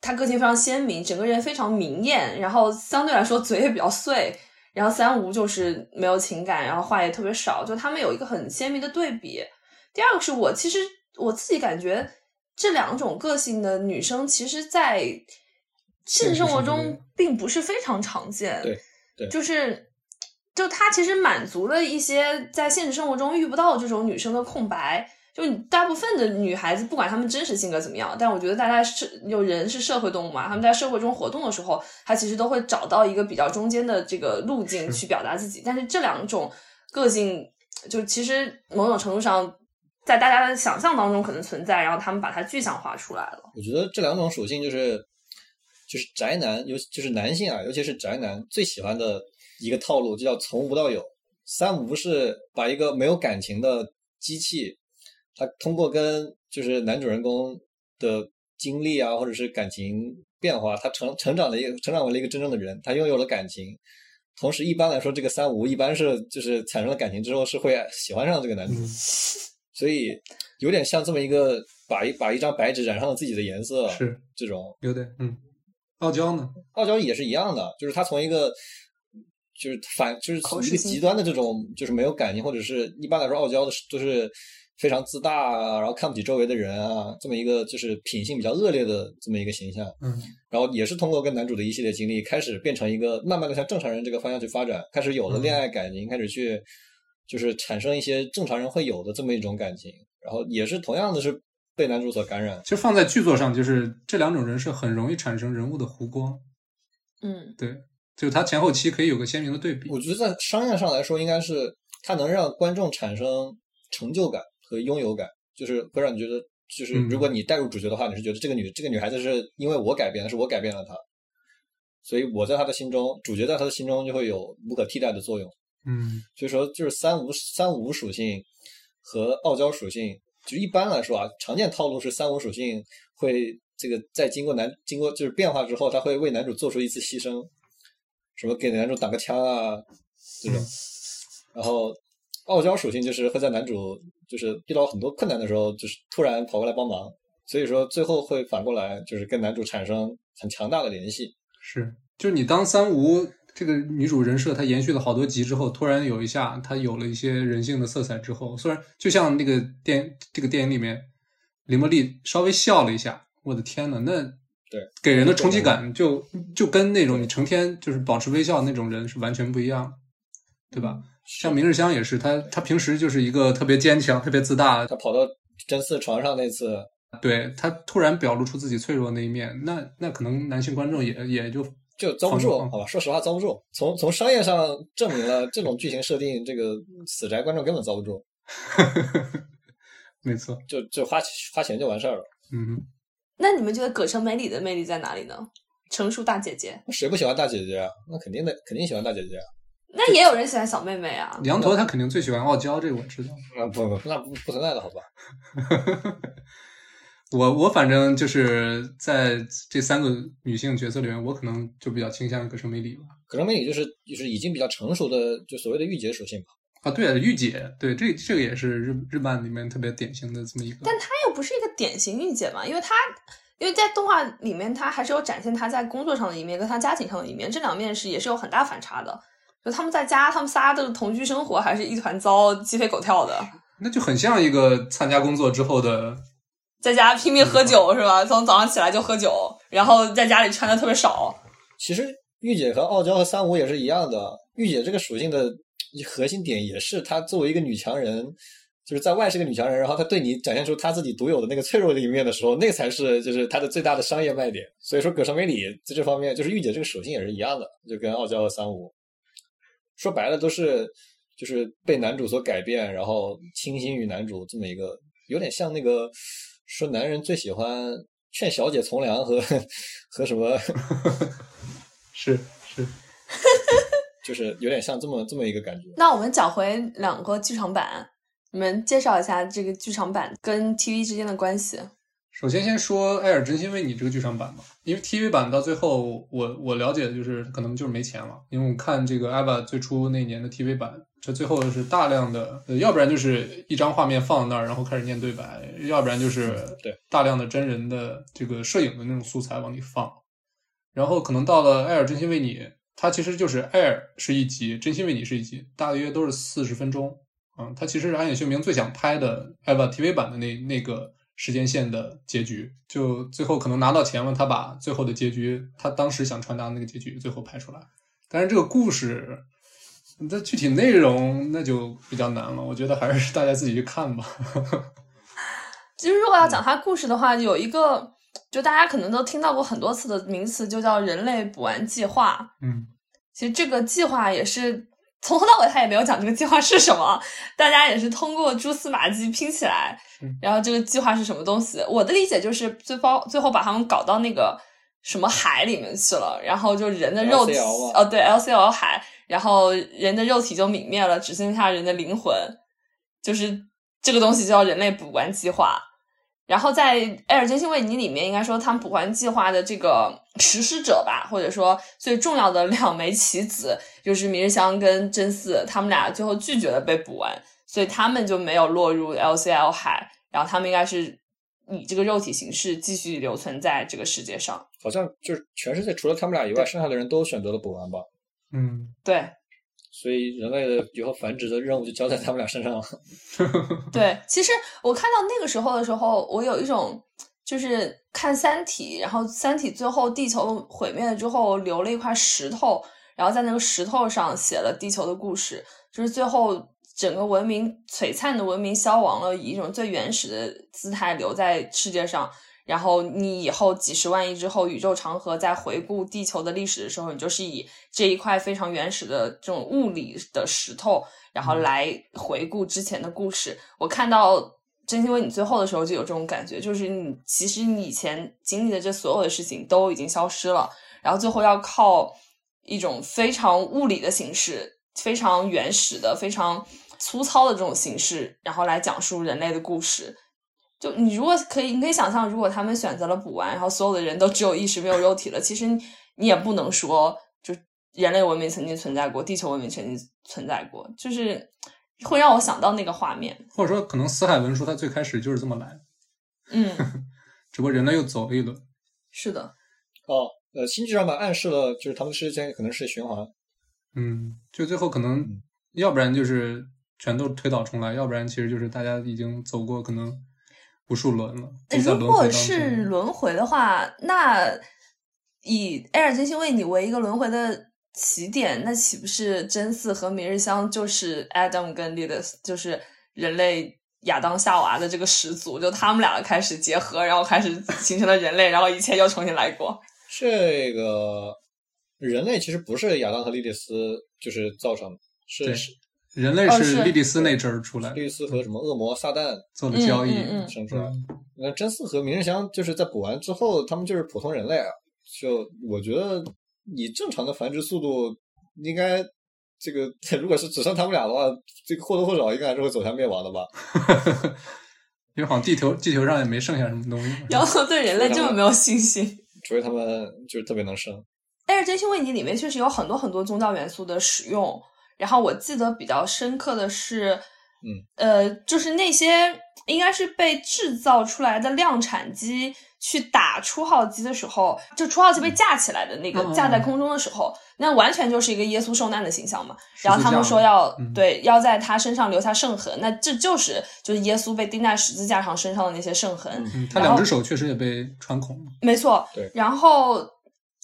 他个性非常鲜明，整个人非常明艳，然后相对来说嘴也比较碎。然后三无就是没有情感，然后话也特别少，就他们有一个很鲜明的对比。第二个是我其实我自己感觉这两种个性的女生，其实，在现实生活中并不是非常常见。对，对，就是就他其实满足了一些在现实生活中遇不到这种女生的空白。就你大部分的女孩子，不管她们真实性格怎么样，但我觉得大家是有人是社会动物嘛，他们在社会中活动的时候，她其实都会找到一个比较中间的这个路径去表达自己。但是这两种个性，就其实某种程度上，在大家的想象当中可能存在，然后他们把它具象化出来了。我觉得这两种属性就是就是宅男，尤就是男性啊，尤其是宅男最喜欢的一个套路，就叫从无到有。三无是把一个没有感情的机器。他通过跟就是男主人公的经历啊，或者是感情变化，他成成长了一个成长为了一个真正的人，他拥有了感情。同时，一般来说，这个三无一般是就是产生了感情之后是会喜欢上这个男主，所以有点像这么一个把一把一张白纸染上了自己的颜色，是这种有点嗯。傲娇呢？傲娇也是一样的，就是他从一个就是反就是从一个极端的这种就是没有感情，或者是一般来说傲娇的都是。非常自大啊，然后看不起周围的人啊，这么一个就是品性比较恶劣的这么一个形象。嗯，然后也是通过跟男主的一系列经历，开始变成一个慢慢的向正常人这个方向去发展，开始有了恋爱感情，开始去就是产生一些正常人会有的这么一种感情。然后也是同样的是被男主所感染。其实放在剧作上，就是这两种人是很容易产生人物的弧光。嗯，对，就他前后期可以有个鲜明的对比。我觉得在商业上来说，应该是它能让观众产生成就感。和拥有感，就是会让你觉得，就是如果你带入主角的话，你是觉得这个女这个女孩子是因为我改变的，是我改变了她。所以我在她的心中，主角在她的心中就会有无可替代的作用。嗯所以说，就是三无三无属性和傲娇属性，就一般来说啊，常见套路是三无属性会这个在经过男经过就是变化之后，他会为男主做出一次牺牲，什么给男主挡个枪啊这种，然后傲娇属性就是会在男主就是遇到很多困难的时候，就是突然跑过来帮忙，所以说最后会反过来就是跟男主产生很强大的联系。是，就是你当三无这个女主人设，她延续了好多集之后，突然有一下，她有了一些人性的色彩之后，虽然就像那个电这个电影里面，林茉莉稍微笑了一下，我的天呐，那对给人的冲击感就就跟那种你成天就是保持微笑那种人是完全不一样，对吧？像明日香也是，他他平时就是一个特别坚强、特别自大，他跑到真嗣床上那次，对他突然表露出自己脆弱的那一面，那那可能男性观众也也就就遭不住，嗯好吧？说实话，遭不住。从从商业上证明了这种剧情设定，这个死宅观众根本遭不住，没错，就就花花钱就完事儿了。嗯。那你们觉得葛城美里的魅力在哪里呢？成熟大姐姐，谁不喜欢大姐姐啊？那肯定的，肯定喜欢大姐姐啊！那也有人喜欢小妹妹啊。羊驼他肯定最喜欢傲娇，这个我知道。啊不不，那不不存在的好吧？我我反正就是在这三个女性角色里面，我可能就比较倾向于葛城美里吧。葛城美里就是就是已经比较成熟的，就所谓的御姐属性吧。啊，对啊，御姐，对这这个也是日日漫里面特别典型的这么一个。但她又不是一个典型御姐嘛，因为她因为在动画里面，她还是有展现她在工作上的一面跟她家庭上的一面，这两面是也是有很大反差的。就他们在家，他们仨的同居生活还是一团糟，鸡飞狗跳的，那就很像一个参加工作之后的，在家拼命喝酒是吧？从早上起来就喝酒，然后在家里穿的特别少。其实御姐和傲娇和三五也是一样的，御姐这个属性的核心点也是她作为一个女强人，就是在外是个女强人，然后她对你展现出她自己独有的那个脆弱的一面的时候，那才是就是她的最大的商业卖点。所以说，葛城美里在这方面，就是御姐这个属性也是一样的，就跟傲娇和三无说白了都是就是被男主所改变，然后倾心于男主这么一个，有点像那个说男人最喜欢劝小姐从良和和什么。是是，就是有点像这么这么一个感觉。那我们讲回两个剧场版，你们介绍一下这个剧场版跟 TV 之间的关系。首先先说《艾尔真心为你》这个剧场版吧，因为 TV 版到最后，我我了解的就是可能就是没钱了，因为我看这个 EVA 最初那年的 TV 版，这最后是大量的，呃要不然就是一张画面放那儿，然后开始念对白，要不然就是对大量的真人的这个摄影的那种素材往里放，然后可能到了《艾尔真心为你》，它其实就是《艾尔》是一集，《真心为你》是一集，大约都是四十分钟，嗯，它其实是安野秀明最想拍的 EVA TV 版的那那个。时间线的结局，就最后可能拿到钱了，他把最后的结局，他当时想传达的那个结局最后拍出来。但是这个故事的具体内容那就比较难了，我觉得还是大家自己去看吧。其实如果要讲它故事的话，有一个就大家可能都听到过很多次的名词，就叫人类补完计划。嗯，其实这个计划也是从头到尾他也没有讲这个计划是什么，大家也是通过蛛丝马迹拼起来。然后这个计划是什么东西？我的理解就是最包最后把他们搞到那个什么海里面去了，然后就人的肉体哦对 LCL 海，然后人的肉体就泯灭了，只剩下人的灵魂，就是这个东西叫人类补完计划。然后在《艾尔真心为你》里面，应该说他们补完计划的这个实施者吧，或者说最重要的两枚棋子，就是明日香跟真嗣，他们俩最后拒绝了被补完。所以他们就没有落入 LCL 海，然后他们应该是以这个肉体形式继续留存在这个世界上。好像就是全世界除了他们俩以外，剩下的人都选择了补完吧。嗯，对。所以人类的以后繁殖的任务就交在他们俩身上了。对，其实我看到那个时候的时候，我有一种就是看《三体》，然后《三体》最后地球毁灭了之后，留了一块石头，然后在那个石头上写了地球的故事，就是最后。整个文明璀璨的文明消亡了，以一种最原始的姿态留在世界上。然后你以后几十万亿之后，宇宙长河在回顾地球的历史的时候，你就是以这一块非常原始的这种物理的石头，然后来回顾之前的故事。我看到真心为你最后的时候就有这种感觉，就是你其实你以前经历的这所有的事情都已经消失了，然后最后要靠一种非常物理的形式、非常原始的、非常粗糙的这种形式，然后来讲述人类的故事。就你如果可以，你可以想象，如果他们选择了补完，然后所有的人都只有意识没有肉体了，其实你也不能说就人类文明曾经存在过，地球文明曾经存在过，就是会让我想到那个画面。或者说，可能死海文书它最开始就是这么来的，嗯，只不过人类又走了一轮。是的，哦，呃，星际上面暗示了，就是他们世界可能是循环。嗯，就最后可能，要不然就是全都推倒重来，要不然其实就是大家已经走过可能无数轮了。如果是轮回的话，那以艾尔真心为你为一个轮回的起点，那岂不是真嗣和明日香就是 Adam 跟 Lilith，就是人类亚当夏娃的这个始祖，就他们两个开始结合，然后开始形成了人类，然后一切又重新来过。这个人类其实不是亚当和莉莉丝就是造成的，是是人类哦是是莉莉丝那阵儿出来莉莉丝和什么恶魔撒旦做的交易，生出来。嗯那真嗣和明日香就是在补完之后，他们就是普通人类啊。就我觉得，以正常的繁殖速度，应该这个 如果是只剩他们俩的话，这个或多或少应该还是会走向灭亡的吧。因为好像地球地球上也没剩下什么东西。然后对人类这么没有信心。除非他们就是特别能生。但是《真心为你》里面确实有很多很多宗教元素的使用。然后我记得比较深刻的是，嗯，呃，就是那些应该是被制造出来的量产机去打初号机的时候，就初号机被架起来的那个、嗯架在空中的时候，那完全就是一个耶稣受难的形象嘛。然后他们说要、嗯对要在他身上留下圣痕，那这就是就是耶稣被钉在十字架上身上的那些圣痕。嗯，他两只手确实也被穿孔了。没错，对然后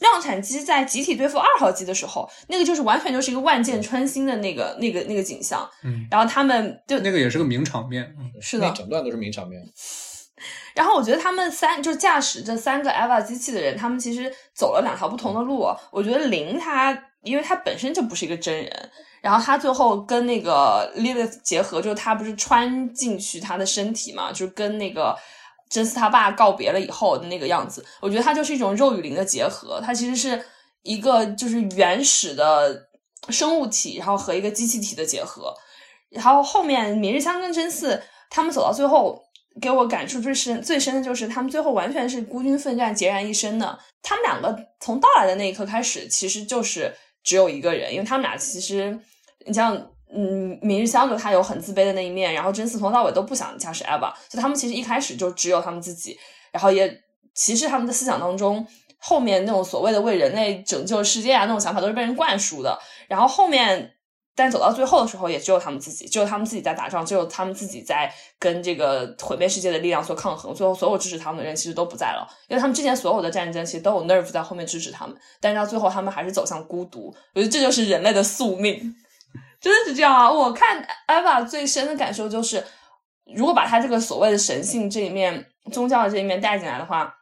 量产机在集体对付二号机的时候，那个就是完全就是一个万箭穿心的那个那个那个景象。嗯，然后他们就那个也是个名场面。嗯是的那整段都是名场面。然后我觉得他们三就驾驶这三个 EVA 机器的人，他们其实走了两条不同的路。我觉得零他，因为他本身就不是一个真人，然后他最后跟那个 Lilith 结合，就是他不是穿进去他的身体嘛，就是跟那个真嗣他爸告别了以后的那个样子。我觉得他就是一种肉与灵的结合，它其实是一个就是原始的生物体，然后和一个机器体的结合。然后后面明日香跟真嗣他们走到最后，给我感触最深最深的就是他们最后完全是孤军奋战、孑然一身的。他们两个从到来的那一刻开始，其实就是只有一个人，因为他们俩其实，你像嗯，明日香就他有很自卑的那一面，然后真嗣从头到尾都不想驾驶 Eva，就他们其实一开始就只有他们自己，然后也其实他们的思想当中。后面那种所谓的为人类拯救世界啊，那种想法都是被人灌输的。然后后面，但走到最后的时候，也只有他们自己，只有他们自己在打仗，只有他们自己在跟这个毁灭世界的力量所抗衡。最后，所有支持他们的人其实都不在了，因为他们之前所有的战争其实都有 Nerve 在后面支持他们，但是到最后，他们还是走向孤独。我觉得这就是人类的宿命，真的是这样啊！我看 Eva 最深的感受就是，如果把他这个所谓的神性这一面、宗教的这一面带进来的话，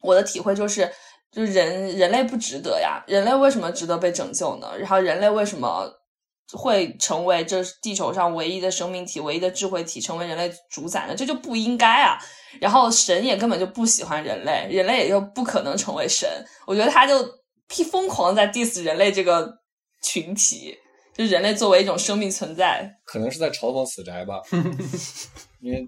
我的体会就是。就是人人类不值得呀，人类为什么值得被拯救呢？然后人类为什么会成为这地球上唯一的生命体、唯一的智慧体，成为人类主宰呢？这就不应该啊！然后神也根本就不喜欢人类，人类也就不可能成为神。我觉得他就疯狂在 diss 人类这个群体，就人类作为一种生命存在。可能是在嘲讽死宅吧，因为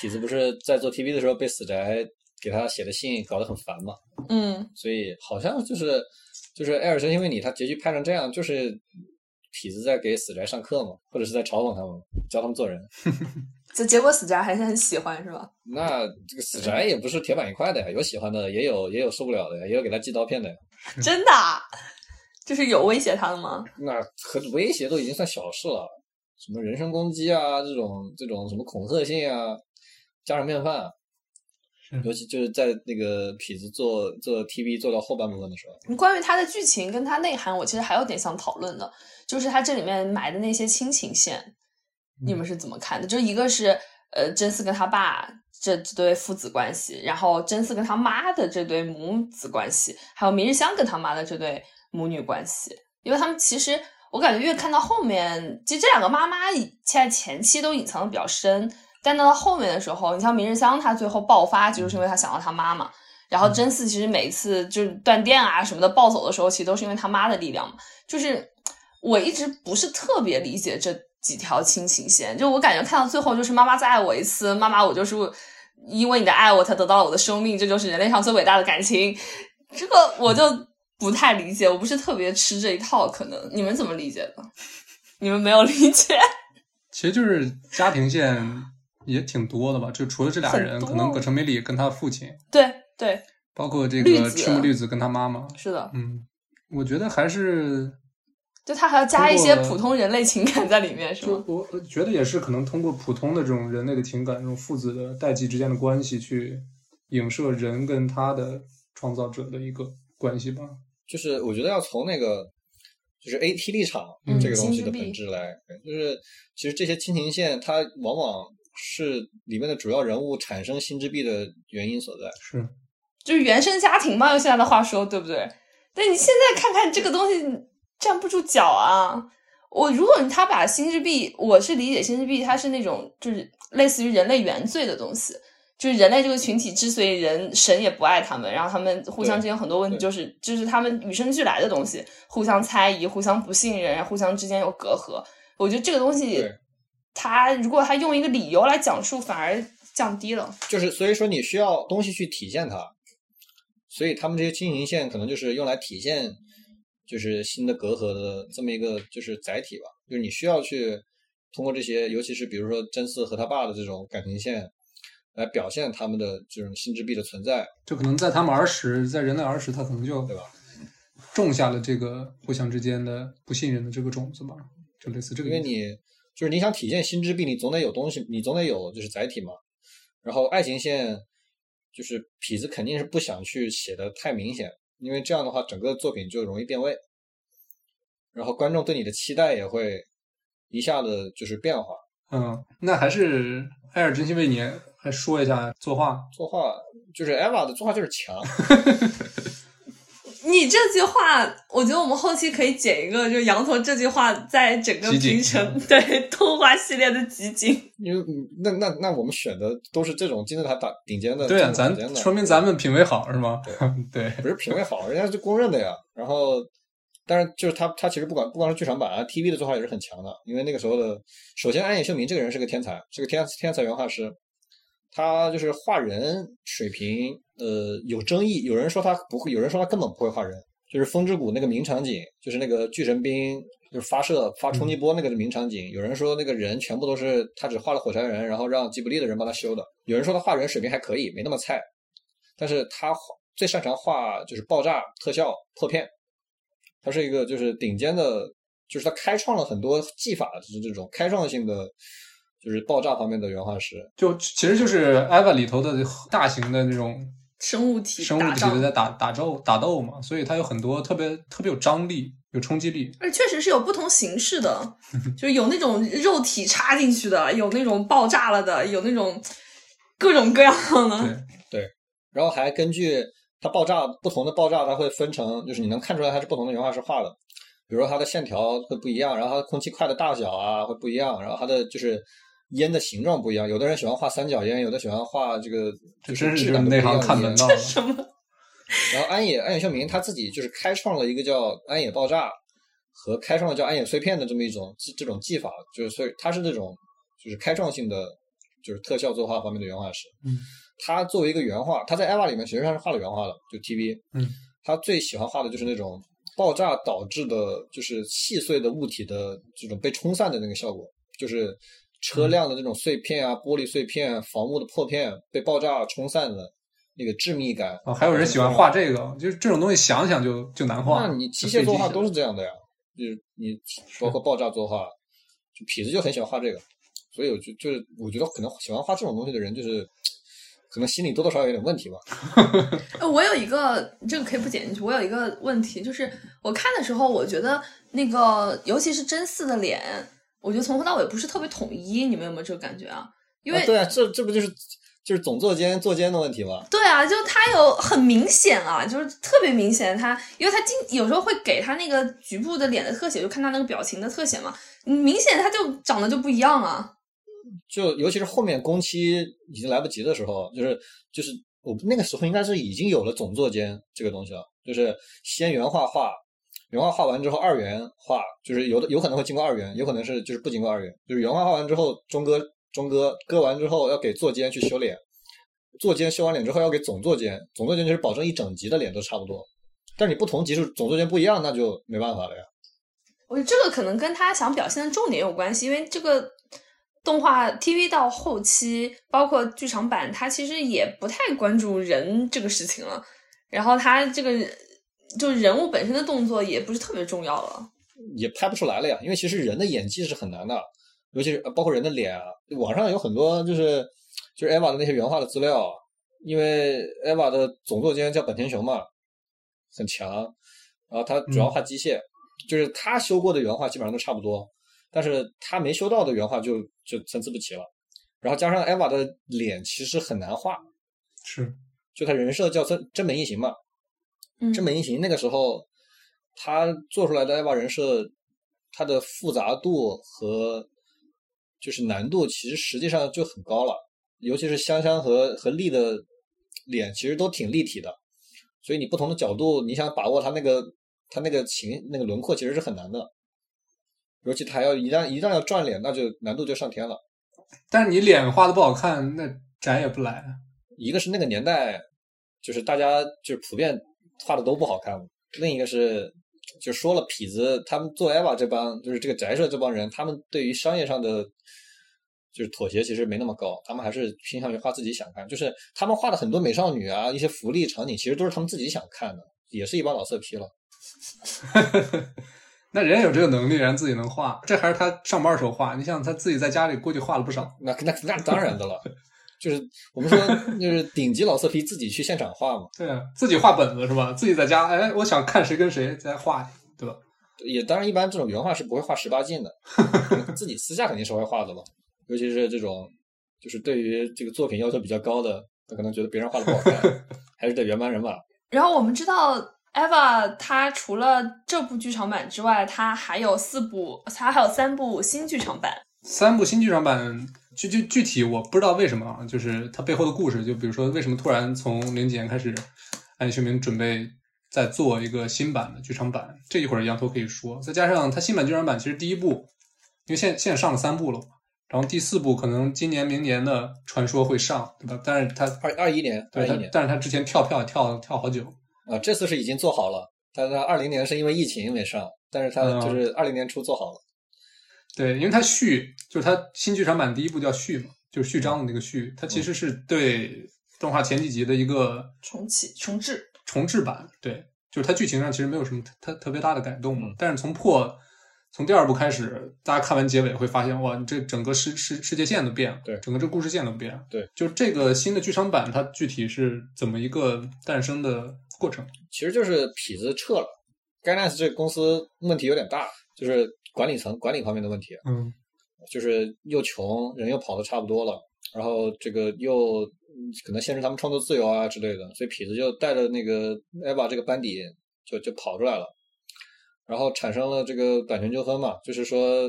痞子不是在做 TV 的时候被死宅给他写的信搞得很烦嘛，嗯，所以好像就是就是艾尔森因为你他结局拍成这样，就是痞子在给死宅上课嘛，或者是在嘲讽他们，教他们做人。这结果死宅还是很喜欢，是吧？那这个死宅也不是铁板一块的呀，有喜欢的，也有也有受不了的呀，也有给他寄刀片的呀。真的啊，就是有威胁他的吗？那和威胁都已经算小事了，什么人身攻击啊，这种这种什么恐吓信啊，家常便饭啊。尤其就是在那个痞子做做 TV 做到后半部分的时候，关于他的剧情跟他内涵，我其实还有点想讨论的，就是他这里面埋的那些亲情线，你们是怎么看的？就一个是呃真嗣跟他爸这这对父子关系，然后真嗣跟他妈的这对母子关系，还有明日香跟他妈的这对母女关系，因为他们其实我感觉越看到后面，其实这两个妈妈在前期都隐藏的比较深。但到后面的时候，你像明日香，她最后爆发，就是因为她想到她妈妈。然后真嗣其实每一次就是断电啊什么的暴走的时候，其实都是因为他妈的力量嘛。就是我一直不是特别理解这几条亲情线，就我感觉看到最后就是妈妈再爱我一次，妈妈我就是因为你的爱我才得到了我的生命，这就是人类上最伟大的感情。这个我就不太理解，我不是特别吃这一套，可能你们怎么理解的？你们没有理解？其实就是家庭线也挺多的吧，就除了这俩人，可能葛城美里跟他父亲，对对，包括这个赤木绿子跟他妈妈，是的，嗯，我觉得还是就他还要加一些普通人类情感在里面，是吗？我我觉得也是可能通过普通的这种人类的情感，这种父子的代际之间的关系，去影射人跟他的创造者的一个关系吧。就是我觉得要从那个就是 AT 立场嗯这个东西的本质来，就是其实这些亲情线它往往是里面的主要人物产生心之壁的原因所在。是，就是原生家庭嘛，用现在的话说，对不对？但你现在看看这个东西站不住脚啊！我如果他把心之壁，我是理解心之壁，它是那种就是类似于人类原罪的东西，就是人类这个群体之所以人神也不爱他们，然后他们互相之间很多问题，就是就是他们与生俱来的东西，互相猜疑、互相不信任，互相之间有隔阂。我觉得这个东西对，他如果他用一个理由来讲述，反而降低了。就是所以说你需要东西去体现它，所以他们这些亲情线可能就是用来体现就是新的隔阂的这么一个就是载体吧，就是你需要去通过这些，尤其是比如说真嗣和他爸的这种感情线，来表现他们的这种心之壁的存在，就可能在他们儿时，在人类儿时，他可能就对吧？种下了这个互相之间的不信任的这个种子吧，就类似这个。因为你就是你想体现心之壁，你总得有东西，你总得有就是载体嘛。然后爱情线就是痞子肯定是不想去写的太明显，因为这样的话整个作品就容易变味，然后观众对你的期待也会一下子就是变化。嗯，那还是艾尔真心为你还说一下作画，作画就是 Eva 的作画就是强，你这句话，我觉得我们后期可以剪一个，就是羊驼这句话在整个平成对动画系列的集锦。因为嗯那那那我们选的都是这种金字塔打顶尖的，对啊，咱说明咱们品味好是吗？对，不是品味好，人家是公认的呀。然后，但是就是他，他其实不管不光是剧场版啊，TV 的作画也是很强的。因为那个时候的，首先安野秀明这个人是个天才，是个天天才原画师。他就是画人水平，呃，有争议。有人说他不会，有人说他根本不会画人。就是风之谷那个名场景，就是那个巨神兵就是发射发冲击波那个名场景。有人说那个人全部都是他只画了火柴人，然后让吉卜力的人帮他修的。有人说他画人水平还可以，没那么菜。但是他画最擅长画就是爆炸特效破片，他是一个就是顶尖的，就是他开创了很多技法，就是这种开创性的，就是爆炸方面的原画师。就其实就是艾 v a 里头的大型的那种生物体生物体在打打斗打斗嘛，所以它有很多特别特别有张力、有冲击力。而确实是有不同形式的，就是有那种肉体插进去的，有那种爆炸了的，有那种各种各样的。对，然后还根据它爆炸不同的爆炸，它会分成，就是你能看出来它是不同的原画师画的。比如说它的线条会不一样，然后它的空气块的大小啊会不一样，然后它的就是烟的形状不一样。有的人喜欢画三角烟，有的喜欢画这个这就是真是就是内行看门道。什么？然后安野安野秀明他自己就是开创了一个叫安野爆炸和开创了叫安野碎片的这么一种这这种技法，就是所以他是那种就是开创性的就是特效作画方面的原画师。嗯，他作为一个原画，他在艾娃里面实际上是画了原画的，就 TV。嗯，他最喜欢画的就是那种爆炸导致的，就是细碎的物体的这种被冲散的那个效果，就是车辆的那种碎片啊、玻璃碎片、房屋的破片被爆炸冲散的那个致密感。哦，还有人喜欢画这个，就是这种东西想想就就难画。那你机械作画都是是这样的呀，就是你包括爆炸作画，就痞子就很喜欢画这个，所以我就就是我觉得可能喜欢画这种东西的人，就是可能心里多多少少有点问题吧。呃我有一个这个可以不剪进去。我有一个问题，就是我看的时候，我觉得那个尤其是真嗣的脸，我觉得从头到尾不是特别统一。你们有没有这个感觉啊？因为、啊对啊，这这不就是就是总作监作监的问题吗？对啊，就他有很明显啊，就是特别明显他，因为他经有时候会给他那个局部的脸的特写，就看他那个表情的特写嘛，嗯明显他就长得就不一样啊。就尤其是后面工期已经来不及的时候，就是就是我那个时候应该是已经有了总作监这个东西了，就是先原画画，原画画完之后二元画，就是有的有可能会经过二元，有可能是就是不经过二元，就是原画画完之后中哥中哥割完之后要给坐监去修脸，坐监修完脸之后要给总作监，总作监就是保证一整集的脸都差不多，但是你不同集数总作监不一样，那就没办法了呀。我觉得这个可能跟他想表现的重点有关系，因为这个动画 TV 到后期，包括剧场版，它其实也不太关注人这个事情了。然后他这个就人物本身的动作也不是特别重要了，也拍不出来了呀。因为其实人的演技是很难的，尤其是包括人的脸啊，网上有很多就是就是 EVA 的那些原画的资料，因为 EVA 的总作监叫本田雄嘛，很强，然后他主要画机械。就是他修过的原画基本上都差不多，但是他没修到的原画就就参差不齐了。然后加上艾娃的脸其实很难画，是，就他人设叫真真本一行嘛，嗯，真本英行那个时候他做出来的艾娃人设，它的复杂度和就是难度其实实际上就很高了，尤其是香香和和丽的脸其实都挺立体的，所以你不同的角度你想把握他那个。他那个形那个轮廓其实是很难的，尤其他要一旦一旦要转脸，那就难度就上天了。但是你脸画的不好看，那展也不来。一个是那个年代，就是大家就是普遍画的都不好看；另一个是，就说了痞子他们做 EVA 这帮就是这个宅社这帮人，他们对于商业上的就是妥协其实没那么高，他们还是倾向于画自己想看。就是他们画的很多美少女啊，一些福利场景，其实都是他们自己想看的，也是一帮老色批了。那人有这个能力，人自己能画，这还是他上班时候画。你想他自己在家里估计画了不少。那那那当然的了，就是我们说就是顶级老色批自己去现场画嘛。对啊，自己画本子是吧？自己在家，哎，我想看谁跟谁在画，对吧？也当然，一般这种原画是不会画十八禁的，自己私下肯定是会画的嘛。尤其是这种就是对于这个作品要求比较高的，他可能觉得别人画的不好看，还是得原班人马。然后我们知道。Eva，它除了这部剧场版之外，它还有四部，它还有三部新剧场版。三部新剧场版，具具具体我不知道为什么啊，就是它背后的故事，就比如说为什么突然从零几年开始，安秀明准备再做一个新版的剧场版，这一会儿羊头可以说。再加上它新版剧场版其实第一部，因为现现在上了三部了，然后第四部可能今年明年的传说会上，对吧？但是它二二一年，对，但是它之前跳票跳跳好久。啊，这次是已经做好了，但是他二零年是因为疫情没上，但是他就是二零年初做好了。对，因为它续，就是它新剧场版第一部叫续嘛，就是序章的那个序，它其实是对动画前几集的一个重启、重置、重置版。对，就是它剧情上其实没有什么特特别大的改动嘛，但是从破从第二部开始，大家看完结尾会发现，哇，这整个世世世界线都变了，对，整个这故事线都变了，对，就这个新的剧场版它具体是怎么一个诞生的？过程其实就是痞子撤了，Gainax 这个公司问题有点大，就是管理层管理方面的问题。嗯，就是又穷，人又跑的差不多了，然后这个又可能限制他们创作自由啊之类的，所以痞子就带着那个 EVA 这个班底就就跑出来了，然后产生了这个版权纠纷嘛，就是说，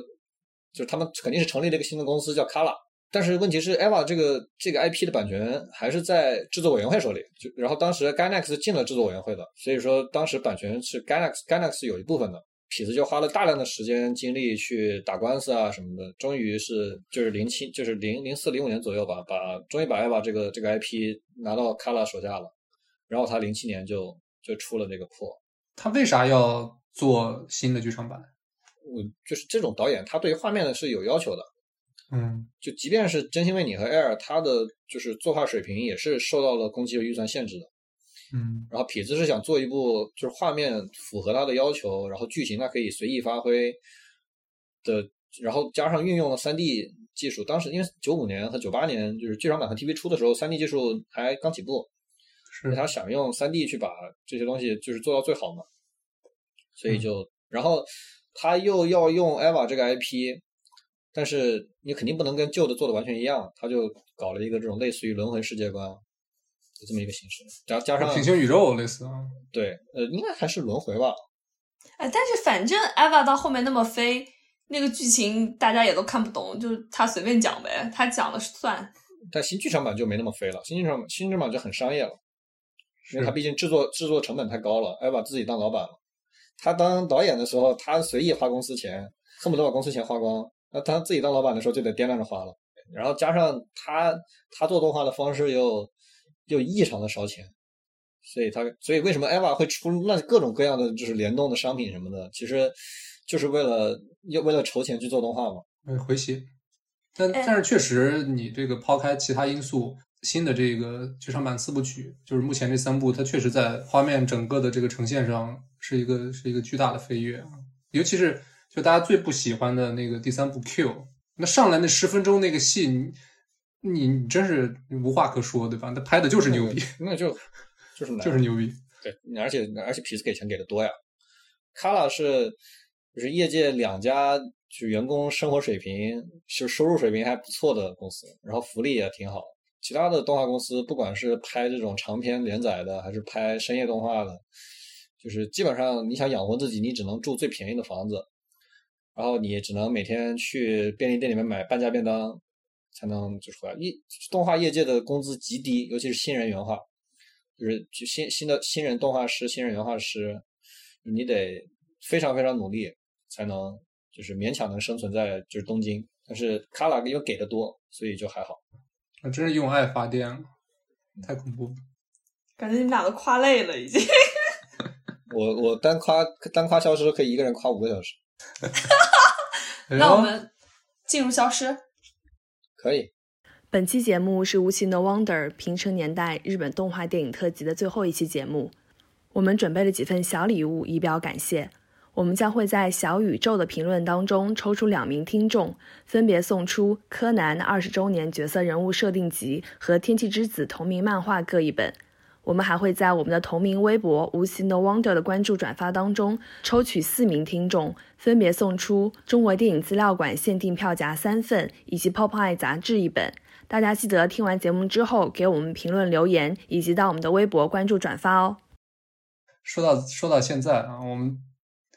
就是他们肯定是成立了一个新的公司叫 Kala。但是问题是，EVA 这个这个 IP 的版权还是在制作委员会手里。就然后当时 Gainax 进了制作委员会的，所以说当时版权是 Gainax Gainax 有一部分的。痞子就花了大量的时间精力去打官司啊什么的，终于是就是零七就是零零四零五年左右吧，把终于把 EVA 这个这个 IP 拿到 Kala 手下了。然后他零七年就就出了这个破。他为啥要做新的剧场版？我就是这种导演，他对于画面呢是有要求的。嗯，就即便是真心为你和 Air，他的就是作画水平也是受到了工期和预算限制的。嗯，然后痞子是想做一部就是画面符合他的要求，然后剧情他可以随意发挥的，然后加上运用了三 D 技术。当时因为九五年和九八年就是剧场版和 TV 出的时候，三 D 技术还刚起步，是他想用三 D 去把这些东西就是做到最好嘛，所以就然后他又要用 EVA 这个 IP。但是你肯定不能跟旧的做的完全一样，他就搞了一个这种类似于轮回世界观，就这么一个形式，加加上平行宇宙类似啊，对，呃，应该还是轮回吧。哎，但是反正 EVA 到后面那么飞，那个剧情大家也都看不懂，就是他随便讲呗，他讲了算。但新剧场版就没那么飞了，新剧场新剧场版就很商业了，因为他毕竟制作制作成本太高了，艾把自己当老板了。他当导演的时候，他随意花公司钱，恨不得把公司钱花光。那他自己当老板的时候，就得掂量着花了。然后加上他他做动画的方式又又异常的烧钱，所以他所以为什么艾娃会出那各种各样的就是联动的商品什么的，其实就是为了要为了筹钱去做动画嘛。嗯，回血。但但是确实，你这个抛开其他因素，新的这个剧场版四部曲，就是目前这三部，它确实在画面整个的这个呈现上是一个是一个巨大的飞跃啊！尤其是就大家最不喜欢的那个第三部 Q，那上来那十分钟那个戏，你真是无话可说，对吧？他拍的就是牛逼，那就就是 就是牛逼。对，而且而且皮斯给钱给的多呀。卡拉是就是业界两家。就员工生活水平，就收入水平还不错的公司，然后福利也挺好。其他的动画公司，不管是拍这种长篇连载的，还是拍深夜动画的，就是基本上你想养活自己，你只能住最便宜的房子，然后你只能每天去便利店里面买半价便当，才能就是回来。一动画业界的工资极低，尤其是新人原画，就是就新新的新人动画师、新人原画师，你得非常非常努力才能。就是勉强能生存在就是东京，但是卡拉因为给的多，所以就还好。那真是用爱发电，太恐怖。感觉你们俩都夸累了，已经。我我单夸单夸消失可以一个人夸五个小时。那我们进入消失。可以。本期节目是《无情的 Wonder 平成年代日本动画电影特辑》的最后一期节目，我们准备了几份小礼物以表感谢。我们将会在小宇宙的评论当中抽出两名听众，分别送出《柯南》二十周年角色人物设定集和《天气之子》同名漫画各一本。我们还会在我们的同名微博“无形的 Wonder” 的关注转发当中抽取四名听众，分别送出中国电影资料馆限定票夹三份以及《Pop Eye》杂志一本。大家记得听完节目之后给我们评论留言，以及到我们的微博关注转发哦。说到说到现在啊，我们。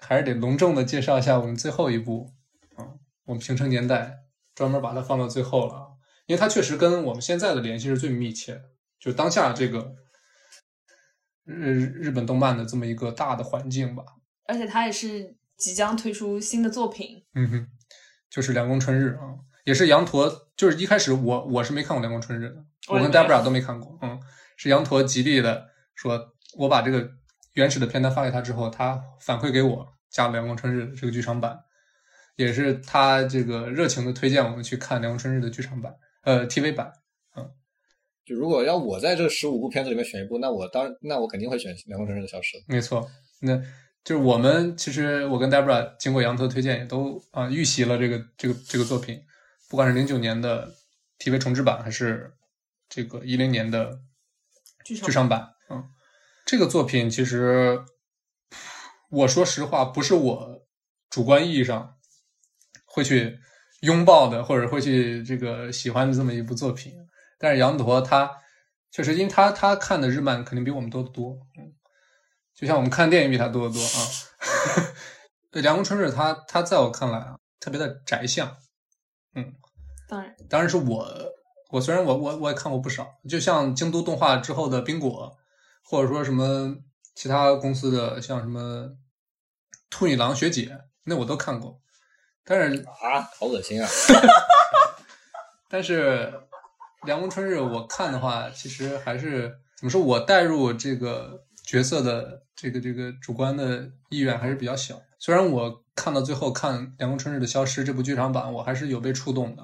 还是得隆重的介绍一下我们最后一部，啊，我们平成年代专门把它放到最后了，因为它确实跟我们现在的联系是最密切的，就当下这个日日本动漫的这么一个大的环境吧。而且他也是即将推出新的作品，嗯哼，就是《凉宫春日》啊，也是羊驼，就是一开始我我是没看过《凉宫春日》的，我跟 Debra 都没看过，嗯，是羊驼极力的说，我把这个。原始的片段发给他之后，他反馈给我加了《凉宫春日》这个剧场版，也是他这个热情的推荐我们去看《凉宫春日》的剧场版，呃，TV 版。嗯，就如果要我在这十五部片子里面选一部，那我当那我肯定会选《两个城市》的消失。没错，那就是我们其实我跟 Debra 经过杨特推荐，也都啊预习了这个这个这个作品，不管是零九年的 TV 重制版，还是这个一零年的剧场版，嗯。这个作品其实，我说实话，不是我主观意义上会去拥抱的，或者会去这个喜欢的这么一部作品。但是羊驼他确实，因为他他看的日漫肯定比我们多得多，嗯，就像我们看电影比他多得多啊。对，凉宫春日他他在我看来啊，特别的宅相，嗯，当然，当然是我我虽然我我我也看过不少，就像京都动画之后的冰果。或者说什么其他公司的，像什么兔女郎学姐，那我都看过。但是啊，好恶心啊！但是凉宫春日，我看的话，其实还是怎么说我带入这个角色的这个这个主观的意愿还是比较小。虽然我看到最后看凉宫春日的消失这部剧场版，我还是有被触动的。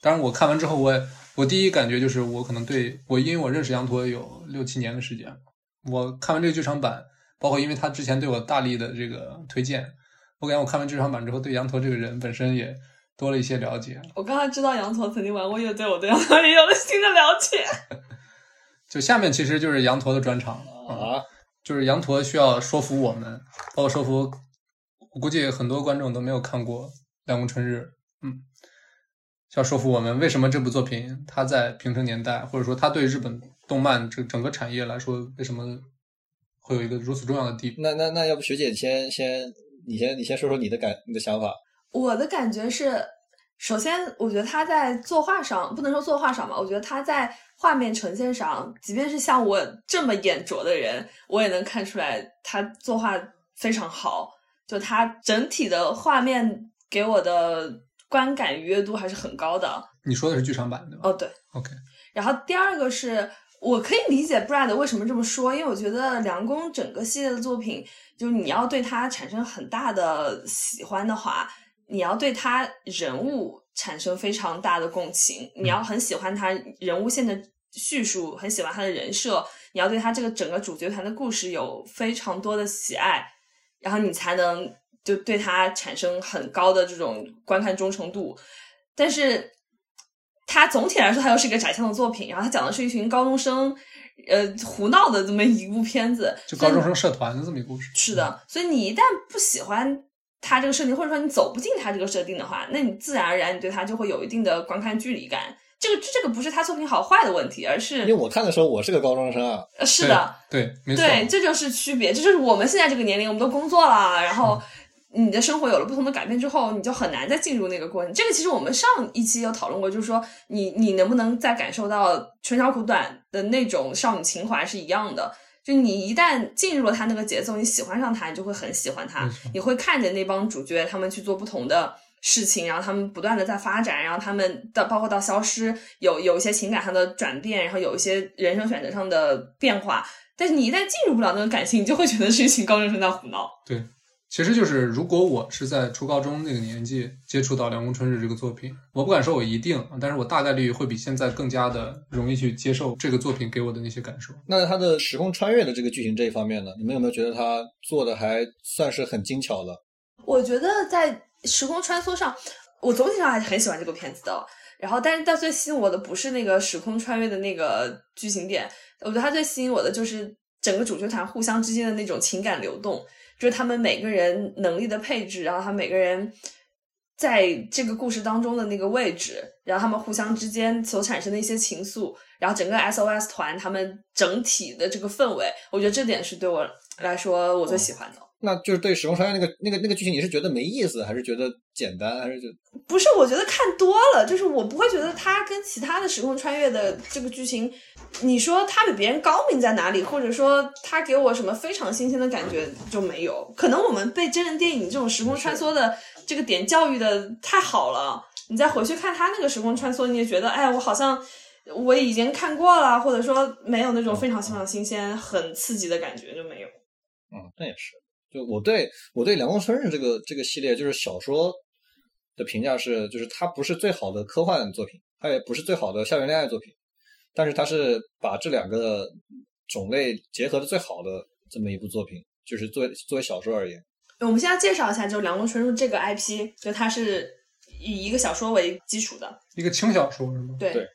当然，我看完之后，我我第一感觉就是我可能对我，因为我认识羊驼有六七年的时间。我看完这个剧场版，包括因为他之前对我大力的这个推荐，我感觉我看完剧场版之后，对羊驼这个人本身也多了一些了解。我刚才知道羊驼曾经玩过乐队，我对羊驼也有了新的了解。就下面其实就是羊驼的专场了啊，就是羊驼需要说服我们，包括说服，我估计很多观众都没有看过《凉宫春日》，嗯，需要说服我们为什么这部作品它在平成年代，或者说它对日本。动漫这整个产业来说，为什么会有一个如此重要的地位？那那那要不学姐先先你先你先说说你的感你的想法。我的感觉是，首先我觉得他在作画上不能说作画上吧，我觉得他在画面呈现上，即便是像我这么眼拙的人，我也能看出来他作画非常好。就他整体的画面给我的观感愉悦度还是很高的。你说的是剧场版对吧？哦，对，OK。然后第二个是我可以理解 Brad 为什么这么说，因为我觉得梁工整个系列的作品，就是你要对他产生很大的喜欢的话，你要对他人物产生非常大的共情，你要很喜欢他人物线的叙述，很喜欢他的人设，你要对他这个整个主角团的故事有非常多的喜爱。然后你才能就对他产生很高的这种观看忠诚度，但是他总体来说他又是一个窄巷的作品，然后他讲的是一群高中生，呃，胡闹的这么一部片子，就高中生社团的这么一个故事。是的，所以你一旦不喜欢他这个设定，或者说你走不进他这个设定的话，那你自然而然你对他就会有一定的观看距离感。这个这个不是他作品好坏的问题，而是因为我看的时候我是个高中生啊。是的，对，没错，对，这就是区别，这就是我们现在这个年龄，我们都工作了，然后你的生活有了不同的改变之后，你就很难再进入那个过程。这个其实我们上一期有讨论过，就是说你你能不能再感受到春宵苦短的那种少女情怀是一样的。就你一旦进入了他那个节奏，你喜欢上他，你就会很喜欢他，你会看着那帮主角他们去做不同的。事情，然后他们不断的在发展，然后他们到包括到消失，有有一些情感上的转变，然后有一些人生选择上的变化。但是你一旦进入不了那个感情，你就会觉得是一群高中生在胡闹。对，其实就是如果我是在初高中那个年纪接触到《凉宫春日》这个作品，我不敢说我一定，但是我大概率会比现在更加的容易去接受这个作品给我的那些感受。那他的时空穿越的这个剧情这一方面呢，你们有没有觉得他做的还算是很精巧的？我觉得在。时空穿梭上，我总体上还是很喜欢这个片子的。然后，但是，但最吸引我的不是那个时空穿越的那个剧情点，我觉得它最吸引我的就是整个主角团互相之间的那种情感流动，就是他们每个人能力的配置，然后他每个人在这个故事当中的那个位置，然后他们互相之间所产生的一些情愫，然后整个 SOS 团他们整体的这个氛围，我觉得这点是对我来说我最喜欢的。那就是对时空穿越那个那个那个剧情，你是觉得没意思，还是觉得简单，还是觉不是？我觉得看多了，就是我不会觉得它跟其他的时空穿越的这个剧情，你说它比别人高明在哪里，或者说它给我什么非常新鲜的感觉就没有。可能我们被真人电影这种时空穿梭的这个点教育的太好了，你再回去看他那个时空穿梭，你也觉得哎，我好像我已经看过了，或者说没有那种非常非常新鲜、很刺激的感觉就没有。嗯，那也是。就我对我对《凉宫春日》这个这个系列，就是小说的评价是，就是它不是最好的科幻作品，它也不是最好的校园恋爱作品，但是它是把这两个种类结合的最好的这么一部作品，就是作为作为小说而言。我们现在介绍一下，就《凉宫春日》这个 IP，就它是以一个小说为基础的一个轻小说，是吗？对，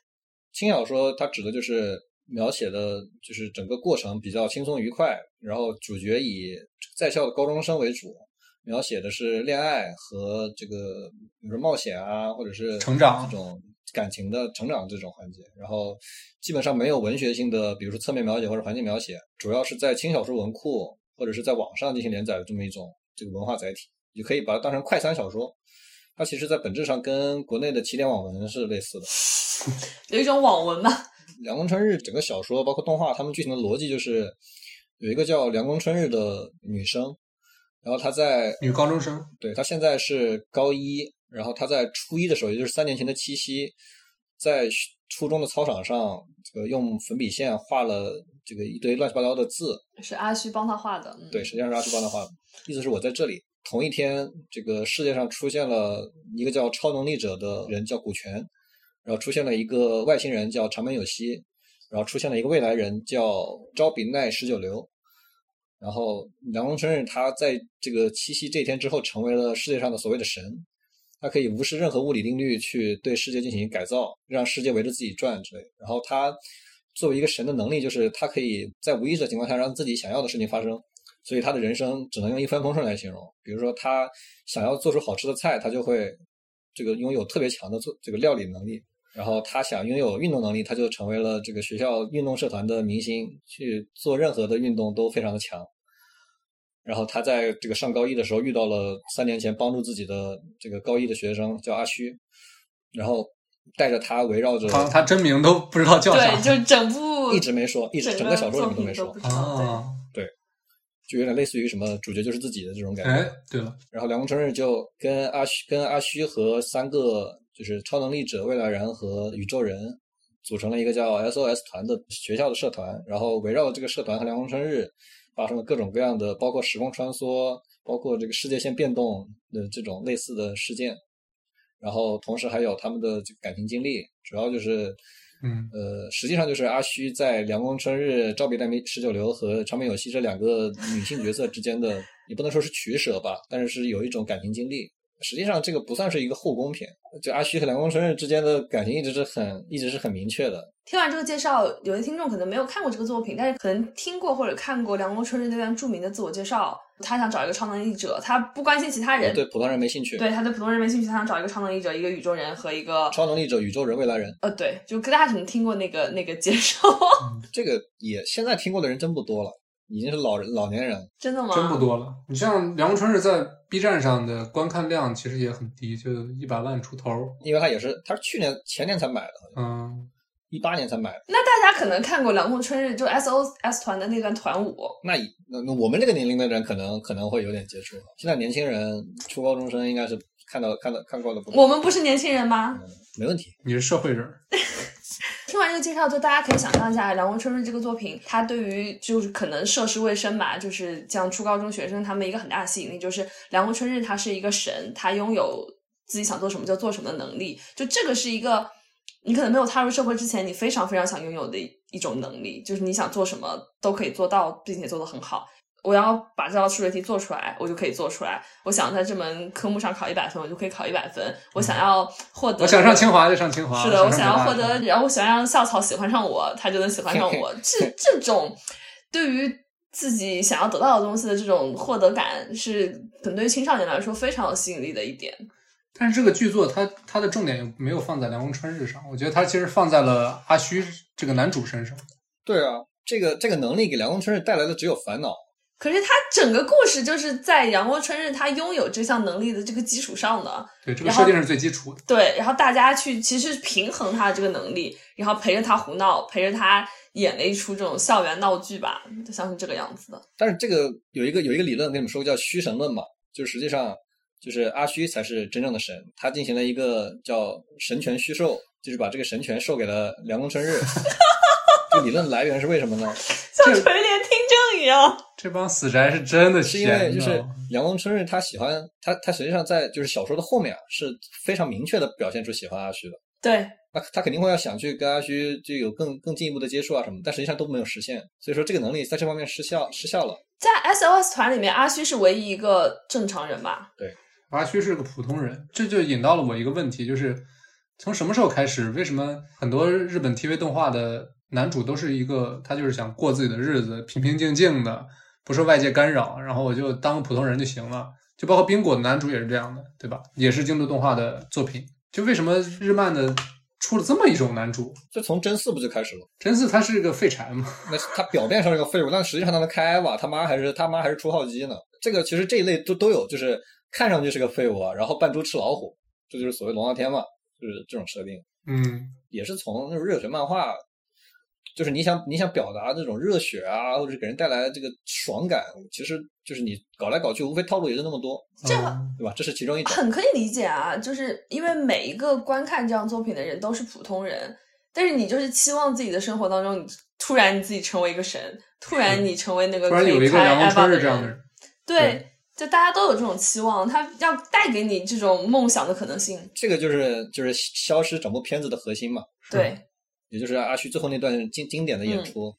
轻小说它指的就是描写的就是整个过程比较轻松愉快，然后主角以。在校的高中生为主，描写的是恋爱和这个，比如说冒险啊，或者是成长这种感情的成长这种环节。然后基本上没有文学性的，比如说侧面描写或者环境描写，主要是在轻小说文库或者是在网上进行连载的这么一种这个文化载体。你可以把它当成快餐小说。它其实，在本质上跟国内的起点网文是类似的，有一种网文嘛。凉宫春日整个小说包括动画，他们剧情的逻辑就是。有一个叫凉宫春日的女生，然后她在女高中生，对她现在是高一，然后她在初一的时候，也就是三年前的七夕，在初中的操场上，这个用粉笔线画了这个一堆乱七八糟的字，是阿虚帮她画的，对，实际上是阿虚帮她画的，意思是我在这里。同一天，这个世界上出现了一个叫超能力者的人，叫古泉，然后出现了一个外星人叫长门有希，然后出现了一个未来人叫招比奈十九流。然后梁龙春日他在这个七夕这天之后成为了世界上的所谓的神，他可以无视任何物理定律去对世界进行改造，让世界围着自己转之类。然后他作为一个神的能力，就是他可以在无意识的情况下让自己想要的事情发生，所以他的人生只能用一帆风顺来形容。比如说他想要做出好吃的菜，他就会这个拥有特别强的做这个料理能力。然后他想拥有运动能力，他就成为了这个学校运动社团的明星，去做任何的运动都非常的强。然后他在这个上高一的时候遇到了三年前帮助自己的这个高一的学生叫阿虚，然后带着他围绕着他他真名都不知道叫啥对，就整部 一直没说，一直整个小说里面都没说作品都不，知道。对啊。就有点类似于什么主角就是自己的这种感觉。哎，对了，然后凉宫春日就跟阿虚、跟阿虚和三个就是超能力者、未来人和宇宙人组成了一个叫 SOS 团的学校的社团，然后围绕着这个社团和凉宫春日发生了各种各样的，包括时空穿梭、包括这个世界线变动的这种类似的事件。然后同时还有他们的这个感情经历，主要就是。嗯呃，实际上就是阿虚在凉宫春日、赵比代十九流和长门有希这两个女性角色之间的，也不能说是取舍吧，但是是有一种感情经历。实际上这个不算是一个后宫片，就阿虚和凉宫春日之间的感情一直是很一直是很明确的。听完这个介绍，有些听众可能没有看过这个作品，但是可能听过或者看过凉宫春日那段著名的自我介绍。他想找一个超能力者，他不关心其他人，对普通人没兴趣。对他对普通人没兴趣，他想找一个超能力者，一个宇宙人和一个超能力者、宇宙人、未来人，呃，对，就大家可能听过那个那个介绍，这个也现在听过的人真不多了，已经是老人老年人。真的吗？真不多了。你像凉宫春日在 B 站上的观看量其实也很低，就一百万出头。因为他也是，他是去年前年才买的，嗯，一八年才买的。那大家可能看过凉宫春日就 SOS 团的那段团舞，那那那我们这个年龄的人可能可能会有点接触。现在年轻人初高中生应该是看到看到看过的不多。我们不是年轻人吗？没问题。你是社会人，听完这个介绍，就大家可以想象一下，《凉宫春日》这个作品，它对于就是可能涉世未深吧，就是像初高中学生他们一个很大的吸引力，就是凉宫春日他是一个神，他拥有自己想做什么就做什么的能力，就这个是一个你可能没有踏入社会之前，你非常非常想拥有的一种能力，就是你想做什么都可以做到，并且做得很好。我要把这道数学题做出来，我就可以做出来。我想在这门科目上考一百分，我就可以考一百分。我想要获得，我想上清华就上清华。是的，我想要获得，然后我想让校草喜欢上我，他就能喜欢上我。这这种对于自己想要得到的东西的这种获得感，是可能对于青少年来说非常有吸引力的一点。但是这个剧作它它的重点没有放在凉宫春日上，我觉得它其实放在了阿虚这个男主身上。对啊，这个这个能力给凉宫春日带来的只有烦恼。可是他整个故事就是在阳光春日他拥有这项能力的这个基础上的，对，这个设定是最基础的。对，然后大家去其实平衡他的这个能力，然后陪着他胡闹，陪着他演了一出这种校园闹剧吧，就像是这个样子的。但是这个有一个有一个理论跟你们说叫虚神论嘛，就实际上就是阿虚才是真正的神，他进行了一个叫神权虚授，就是把这个神权授给了凉宫春日。这个理论来源是为什么呢？像垂帘听政一样。这帮死宅是真的是因，为就是凉宫春日他喜欢他，他实际上在就是小说的后面啊是非常明确的表现出喜欢阿虚的。对，那他肯定会要想去跟阿虚就有更更进一步的接触啊什么，但实际上都没有实现，所以说这个能力在这方面失效失效了。在 SOS 团里面，阿虚是唯一一个正常人吧？对阿虚是个普通人，这就引到了我一个问题，就是从什么时候开始，为什么很多日本 TV 动画的男主都是一个他就是想过自己的日子，平平静静的，不受外界干扰，然后我就当个普通人就行了。就包括冰果的男主也是这样的，对吧？也是京都动画的作品。就为什么日漫的出了这么一种男主？就从真四不就开始了？真四他是个废柴嘛？那是他表面上是个废物，但实际上他能开艾瓦，他妈还是他妈还是出号机呢。这个其实这一类都都有，就是看上去是个废物啊，然后扮猪吃老虎，这就是所谓龙傲天嘛，就是这种设定，嗯，也是从那种热血漫画，就是你想你想表达这种热血啊，或者给人带来这个爽感，其实就是你搞来搞去，无非套路也就那么多，这嗯对吧？这是其中一种。很可以理解啊，就是因为每一个观看这样作品的人都是普通人，但是你就是期望自己的生活当中，你突然你自己成为一个神，突然你成为那个突然有一个可以开凉宫 Eva 的这样的人，对，就大家都有这种期望，他要带给你这种梦想的可能性。这个就是就是消失整部片子的核心嘛，对，也就是阿旭最后那段经经典的嗯演出。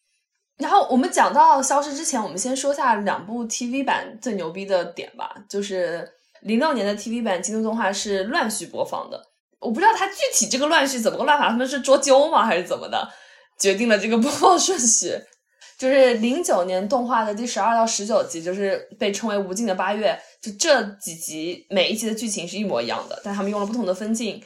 然后我们讲到消失之前，我们先说下两部 TV 版最牛逼的点吧。就是零六年的 TV 版京都动画是乱序播放的，我不知道它具体这个乱序怎么个乱法，他们是捉阄吗还是怎么的，决定了这个播放顺序。就是零九年动画的第十二到十九集，就是被称为“无尽的八月”，就这几集每一集的剧情是一模一样的，但他们用了不同的分镜。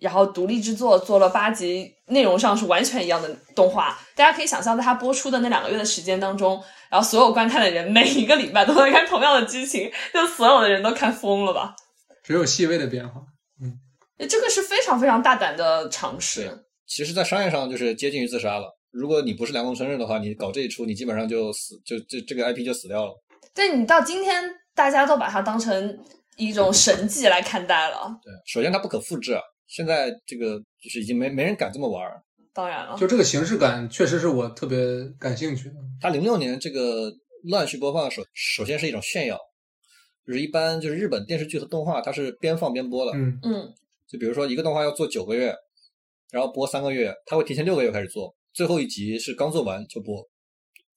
然后独立制作做了八集，内容上是完全一样的动画。大家可以想象，在它播出的那两个月的时间当中，然后所有观看的人每一个礼拜都在看同样的剧情，就所有的人都看疯了吧？只有细微的变化。嗯这个是非常非常大胆的尝试。其实，在商业上就是接近于自杀了。如果你不是梁宫春日的话，你搞这一出，你基本上就死，就这这个 IP 就死掉了。但你到今天，大家都把它当成一种神迹来看待了。对，首先它不可复制，现在这个就是已经没没人敢这么玩。当然了，就这个形式感，确实是我特别感兴趣的。它零六年这个乱序播放，首首先是一种炫耀，就是一般就是日本电视剧和动画，它是边放边播的。嗯嗯。就比如说一个动画要做九个月，然后播三个月，他会提前六个月开始做，最后一集是刚做完就播。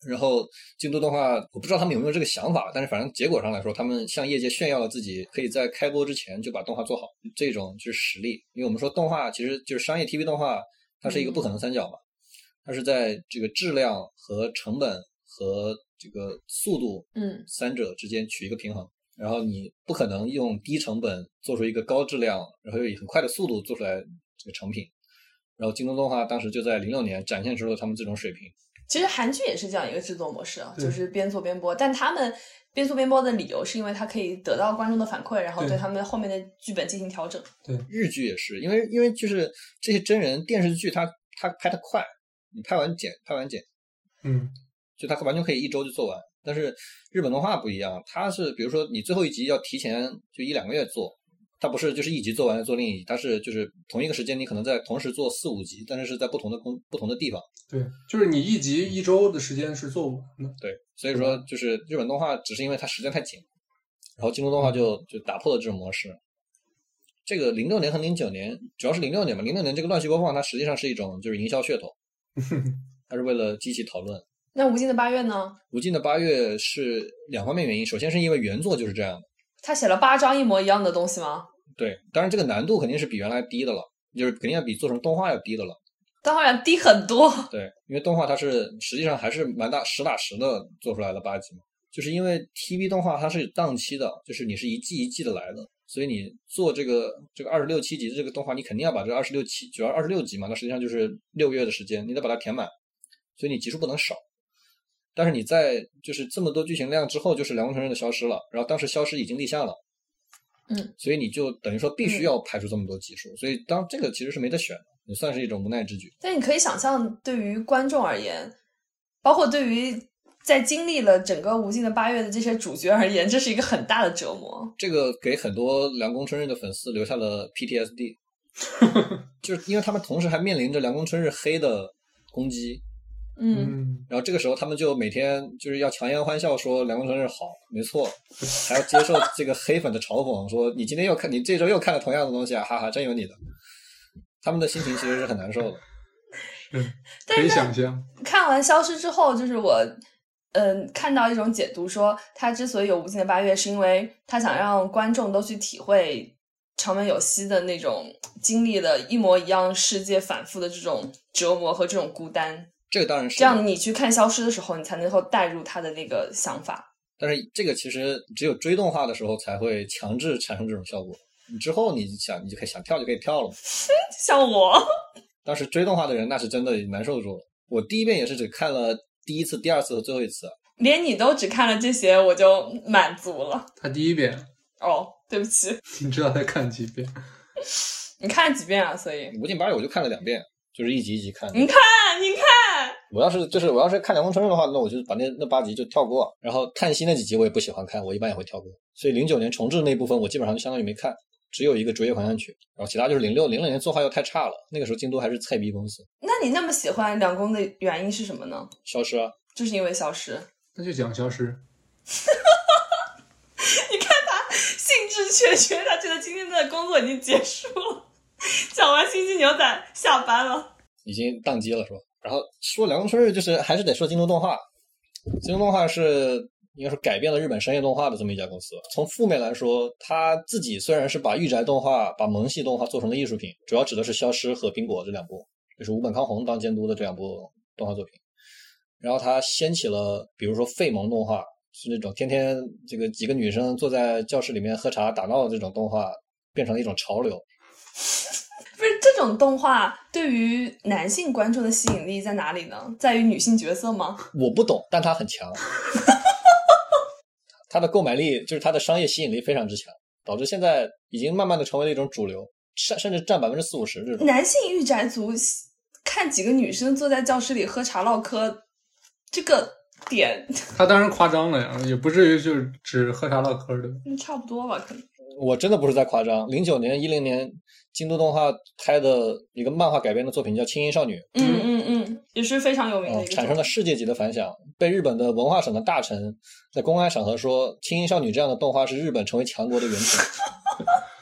然后京都动画，我不知道他们有没有这个想法，但是反正结果上来说，他们向业界炫耀了自己可以在开播之前就把动画做好，这种就是实力。因为我们说动画其实就是商业 TV 动画，它是一个不可能三角嘛，它是在这个质量和成本和这个速度，嗯，三者之间取一个平衡。然后你不可能用低成本做出一个高质量，然后又以很快的速度做出来这个成品。然后京东动画当时就在零六年展现出了他们这种水平。其实韩剧也是这样一个制作模式啊，就是边做边播。但他们边做边播的理由是因为它可以得到观众的反馈，然后对他们后面的剧本进行调整。对，日剧也是，因为因为就是这些真人电视剧，它它拍的快，你拍完剪，拍完剪，嗯，就它完全可以一周就做完。但是日本动画不一样，它是比如说你最后一集要提前就一两个月做，它不是就是一集做完做另一集，它是就是同一个时间你可能在同时做四五集，但是是在不同的工不同的地方。对，就是你一集一周的时间是做不完的。对，所以说就是日本动画只是因为它时间太紧，然后京东动画就就打破了这种模式。这个零六年和零九年，主要是零六年嘛，零六年这个乱序播放它实际上是一种就是营销噱头，它是为了激起讨论。那无尽的八月呢？无尽的八月是两方面原因，首先是因为原作就是这样的。他写了八章一模一样的东西吗？对，当然这个难度肯定是比原来低的了，就是肯定要比做成动画要低的了。动画要低很多。对，因为动画它是实际上还是蛮大实打实的做出来了八集嘛，就是因为 TV 动画它是有档期的，就是你是一季一季的来的，所以你做这个这个二十六七集的这个动画，你肯定要把这二十六七主要二十六集嘛，那实际上就是六个月的时间，你得把它填满，所以你集数不能少。但是你在就是这么多剧情量之后，就是《凉宫春日》的消失了，然后当时消失已经立项了，嗯，所以你就等于说必须要排出这么多集数，所以当这个其实是没得选，也算是一种无奈之举。但你可以想象，对于观众而言，包括对于在经历了整个无尽的八月的这些主角而言，这是一个很大的折磨。这个给很多《凉宫春日》的粉丝留下了 PTSD，就是因为他们同时还面临着《凉宫春日》黑的攻击。嗯，然后这个时候他们就每天就是要强颜欢笑说梁公春日好，没错，还要接受这个黑粉的嘲讽，说你今天又看，你这周又看了同样的东西啊，哈哈，真有你的。他们的心情其实是很难受的。嗯，可以想象。看完《消失》之后，就是我，嗯，看到一种解读说，他之所以有无尽的八月，是因为他想让观众都去体会长门有希的那种经历了一模一样世界反复的这种折磨和这种孤单。这个当然是这样，你去看消失的时候，你才能够带入他的那个想法。但是这个其实只有追动画的时候才会强制产生这种效果。你之后你想，你就可以想跳就可以跳了。像我当时追动画的人，那是真的难受住了。我第一遍也是只看了第一次、第二次和最后一次。连你都只看了这些，我就满足了。他第一遍哦，对不起，你知道他看几遍？你看了几遍啊？所以无尽八月我就看了两遍，就是一集一集看。你看，你看。我要是就是我要是看《凉宫春日》的话，那我就把那那八集就跳过。然后叹息那几集我也不喜欢看，我一般也会跳过。所以零九年重置那部分我基本上就相当于没看，只有一个《追忆还乡曲》，然后其他就是零六零六年作画又太差了。那个时候京都还是菜逼公司。那你那么喜欢两宫的原因是什么呢？消失啊，就是因为消失。那就讲消失。你看他兴致缺缺，他觉得今天的工作已经结束了，讲完《星际牛仔》下班了，已经宕机了是吧？然后说《凉宫春日》，就是还是得说京都动画。京都动画是应该说改变了日本商业动画的这么一家公司。从负面来说，他自己虽然是把御宅动画、把萌系动画做成了艺术品，主要指的是《消失》和《冰果》这两部，就是吴本康弘当监督的这两部动画作品。然后他掀起了，比如说废萌动画，是那种天天这个几个女生坐在教室里面喝茶打闹的这种动画，变成了一种潮流。不是这种动画对于男性观众的吸引力在哪里呢？在于女性角色吗？我不懂，但它很强。它的购买力就是它的商业吸引力非常之强，导致现在已经慢慢的成为了一种主流，甚甚至占百分之四五十这种。男性御宅族看几个女生坐在教室里喝茶唠嗑，这个点他当然夸张了呀，也不至于就是只喝茶唠嗑的。嗯差不多吧，可能。我真的不是在夸张。零九年、一零年，京都动画拍的一个漫画改编的作品叫《轻音少女》，嗯嗯嗯，也是非常有名的产生了世界级的反响，被日本的文化省的大臣在公开场合说，《轻音少女》这样的动画是日本成为强国的原型，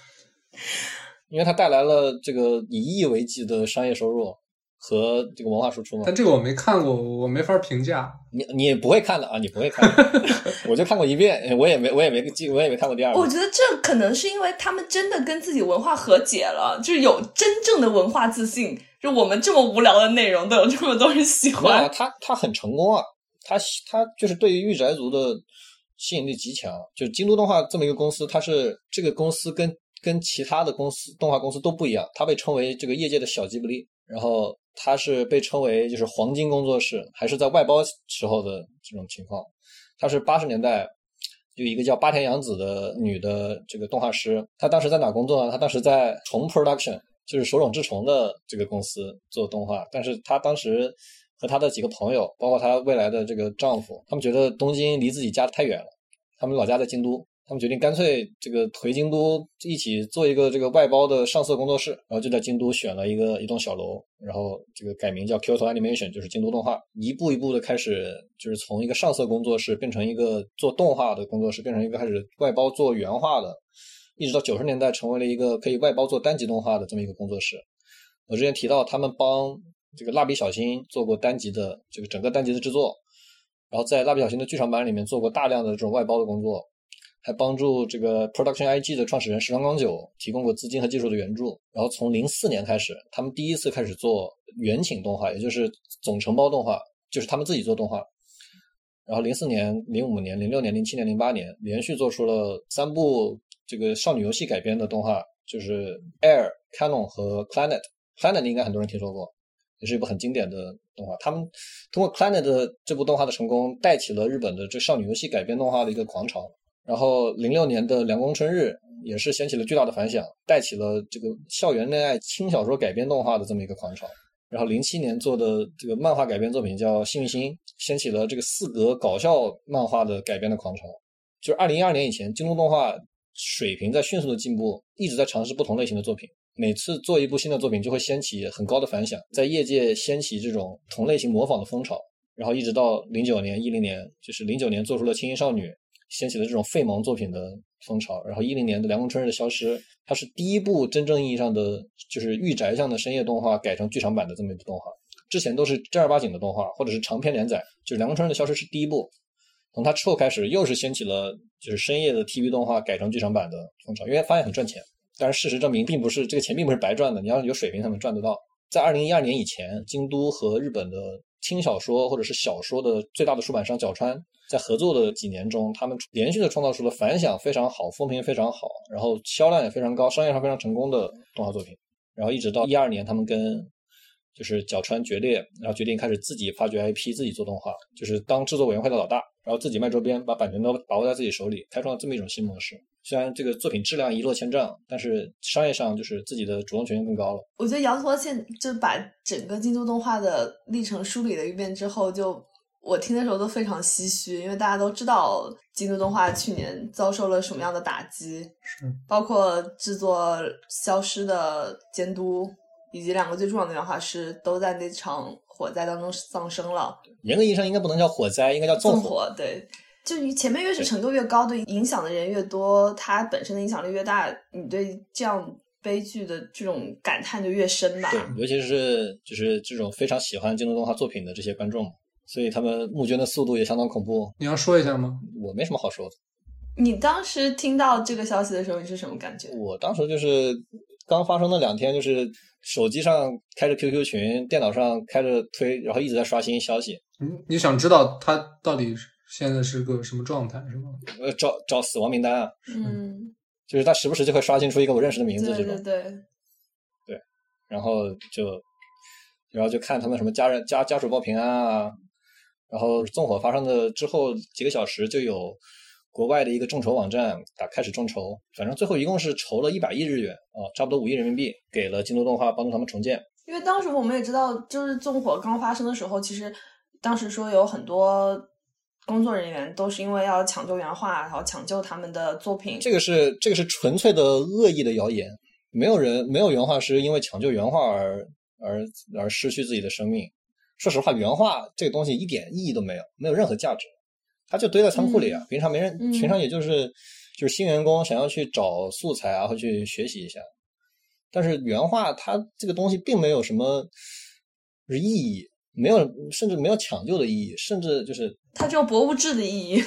因为它带来了这个以亿为计的商业收入和这个文化输出吗。但这个我没看过，我没法评价。你你不会看的啊，你不会看，我就看过一遍，我也没我也没记，我也没看过第二遍。我觉得这可能是因为他们真的跟自己文化和解了，就是有真正的文化自信。就我们这么无聊的内容都有这么多人喜没有啊，欢，他他很成功啊，他他就是对于御宅族的吸引力极强。就京都动画这么一个公司，它是这个公司跟跟其他的公司动画公司都不一样，它被称为这个业界的小吉卜力，然后它是被称为就是黄金工作室，还是在外包时候的这种情况。它是八十年代有一个叫八田洋子的女的这个动画师，她当时在哪工作呢？她当时在虫 Production，就是手冢治虫的这个公司做动画，但是她当时和她的几个朋友，包括她未来的这个丈夫，他们觉得东京离自己家太远了，他们老家在京都，他们决定干脆这个回京都一起做一个这个外包的上色工作室，然后就在京都选了一个一栋小楼，然后这个改名叫 Kyoto Animation，就是京都动画，一步一步的开始就是从一个上色工作室变成一个做动画的工作室，变成一个开始外包做原画的，一直到九十年代成为了一个可以外包做单集动画的这么一个工作室。我之前提到他们帮这个蜡笔小新做过单集的这个整个单集的制作，然后在蜡笔小新的剧场版里面做过大量的这种外包的工作，还帮助这个 Production IG 的创始人石川光久提供过资金和技术的援助。然后从零四年开始，他们第一次开始做原请动画，也就是总承包动画，就是他们自己做动画。然后零四年、零五年、零六年、零七年、零八年连续做出了三部这个少女游戏改编的动画，就是 Air、Canon 和 Planet。Planet 应该很多人听说过，也是一部很经典的动画。他们通过 Planet 这部动画的成功，带起了日本的这少女游戏改编动画的一个狂潮。然后零六年的《凉宫春日》也是掀起了巨大的反响，带起了这个校园恋爱轻小说改编动画的这么一个狂潮。然后零七年做的这个漫画改编作品叫《幸运星》，掀起了这个四格搞笑漫画的改编的狂潮。就是二零一二年以前，京东动画水平在迅速的进步，一直在尝试不同类型的作品。每次做一部新的作品，就会掀起很高的反响，在业界掀起这种同类型模仿的风潮。然后一直到零九年、一零年，就是零九年做出了《轻音少女》，掀起了这种废萌作品的风潮。然后一零年的《凉宫春日的消失》，它是第一部真正意义上的就是御宅向的深夜动画改成剧场版的这么一部动画。之前都是正儿八经的动画或者是长篇连载，就是《凉宫春日的消失》是第一部。从它之后开始，又是掀起了就是深夜的 TV 动画改成剧场版的风潮，因为发现很赚钱。但是事实证明，并不是这个钱并不是白赚的，你要有水平才能赚得到。在二零一二年以前，京都和日本的轻小说或者是小说的最大的出版商角川，在合作的几年中，他们连续的创造出了反响非常好、风评非常好，然后销量也非常高、商业上非常成功的动画作品。然后一直到一二年，他们跟就是角川决裂，然后决定开始自己发掘 IP，自己做动画，就是当制作委员会的老大，然后自己卖周边，把版权都把握在自己手里，开创了这么一种新模式。虽然这个作品质量一落千丈，但是商业上就是自己的主动权更高了。我觉得羊驼现就把整个京都动画的历程梳理了一遍之后，就我听的时候都非常唏嘘，因为大家都知道京都动画去年遭受了什么样的打击，是包括制作《消失》的监督以及两个最重要的原画师都在那场火灾当中丧生了。严格意义上应该不能叫火灾，应该叫纵。火，对，就你前面越是程度越高，对影响的人越多，它本身的影响力越大，你对这样悲剧的这种感叹就越深吧。对，尤其是就是这种非常喜欢京都动画作品的这些观众，所以他们募捐的速度也相当恐怖。你要说一下吗？我没什么好说的，你当时听到这个消息的时候，你是什么感觉？我当时就是刚发生那两天，就是手机上开着 QQ 群，电脑上开着推，然后一直在刷新消息，你你想知道他到底现在是个什么状态是吗？呃，找找死亡名单啊，嗯，就是他时不时就会刷新出一个我认识的名字这种。对对，然后就然后就看他们什么家人家家属报平安啊，然后纵火发生的之后几个小时就有国外的一个众筹网站打开始众筹，反正最后一共是筹了一百亿日元啊，差不多五亿人民币给了京都动画帮助他们重建。因为当时我们也知道，就是纵火刚发生的时候，其实当时说有很多工作人员都是因为要抢救原画，然后抢救他们的作品。这个是这个是纯粹的恶意的谣言，没有人没有原画师因为抢救原画而而而失去自己的生命。说实话，原画这个东西一点意义都没有，没有任何价值，它就堆在仓库里啊。平常没人，嗯平常也就是就是新员工想要去找素材啊，或去学习一下。但是原画它这个东西并没有什么意义，没有甚至没有抢救的意义，甚至就是它只有博物志的意义。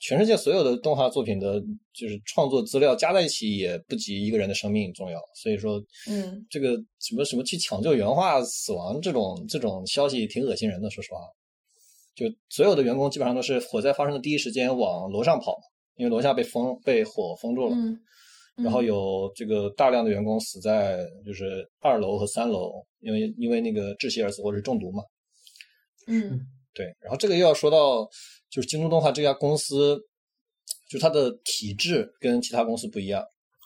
全世界所有的动画作品的，就是创作资料加在一起也不及一个人的生命重要。所以说，嗯，这个什么什么去抢救原画死亡这种这种消息挺恶心人的。说实话，就所有的员工基本上都是火灾发生的第一时间往楼上跑，因为楼下被封被火封住了。嗯，嗯然后有这个大量的员工死在就是二楼和三楼，因为因为那个窒息而死或者是中毒嘛。嗯对，然后这个又要说到，就是京东动画这家公司，就是它的体制跟其他公司不一样。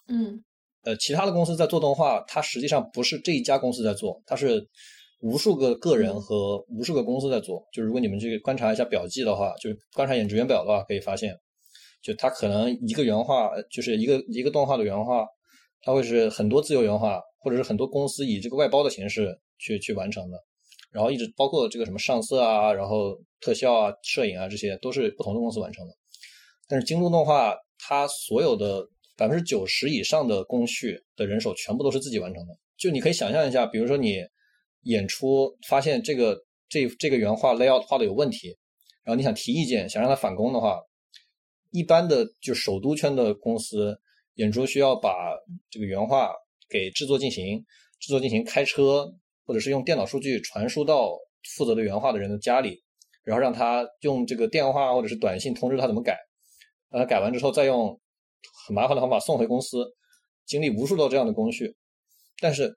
嗯呃，其他的公司在做动画，它实际上不是这一家公司在做，它是无数个个人和无数个公司在做。就如果你们去观察一下表记的话，就是观察演职员表的话，可以发现，就它可能一个原画，就是一个一个动画的原画，它会是很多自由原画，或者是很多公司以这个外包的形式去去完成的。然后一直包括这个什么上色啊，然后特效啊、摄影啊，这些都是不同的公司完成的。但是京都动画，它所有的百分之九十以上的工序的人手全部都是自己完成的。就你可以想象一下，比如说你演出发现这个这这个原画 layout 画的有问题，然后你想提意见，想让他返工的话，一般的就首都圈的公司演出需要把这个原画给制作进行，制作进行开车或者是用电脑数据传输到负责的原画的人的家里，然后让他用这个电话或者是短信通知他怎么改，让他改完之后再用很麻烦的方法送回公司，经历无数道这样的工序。但是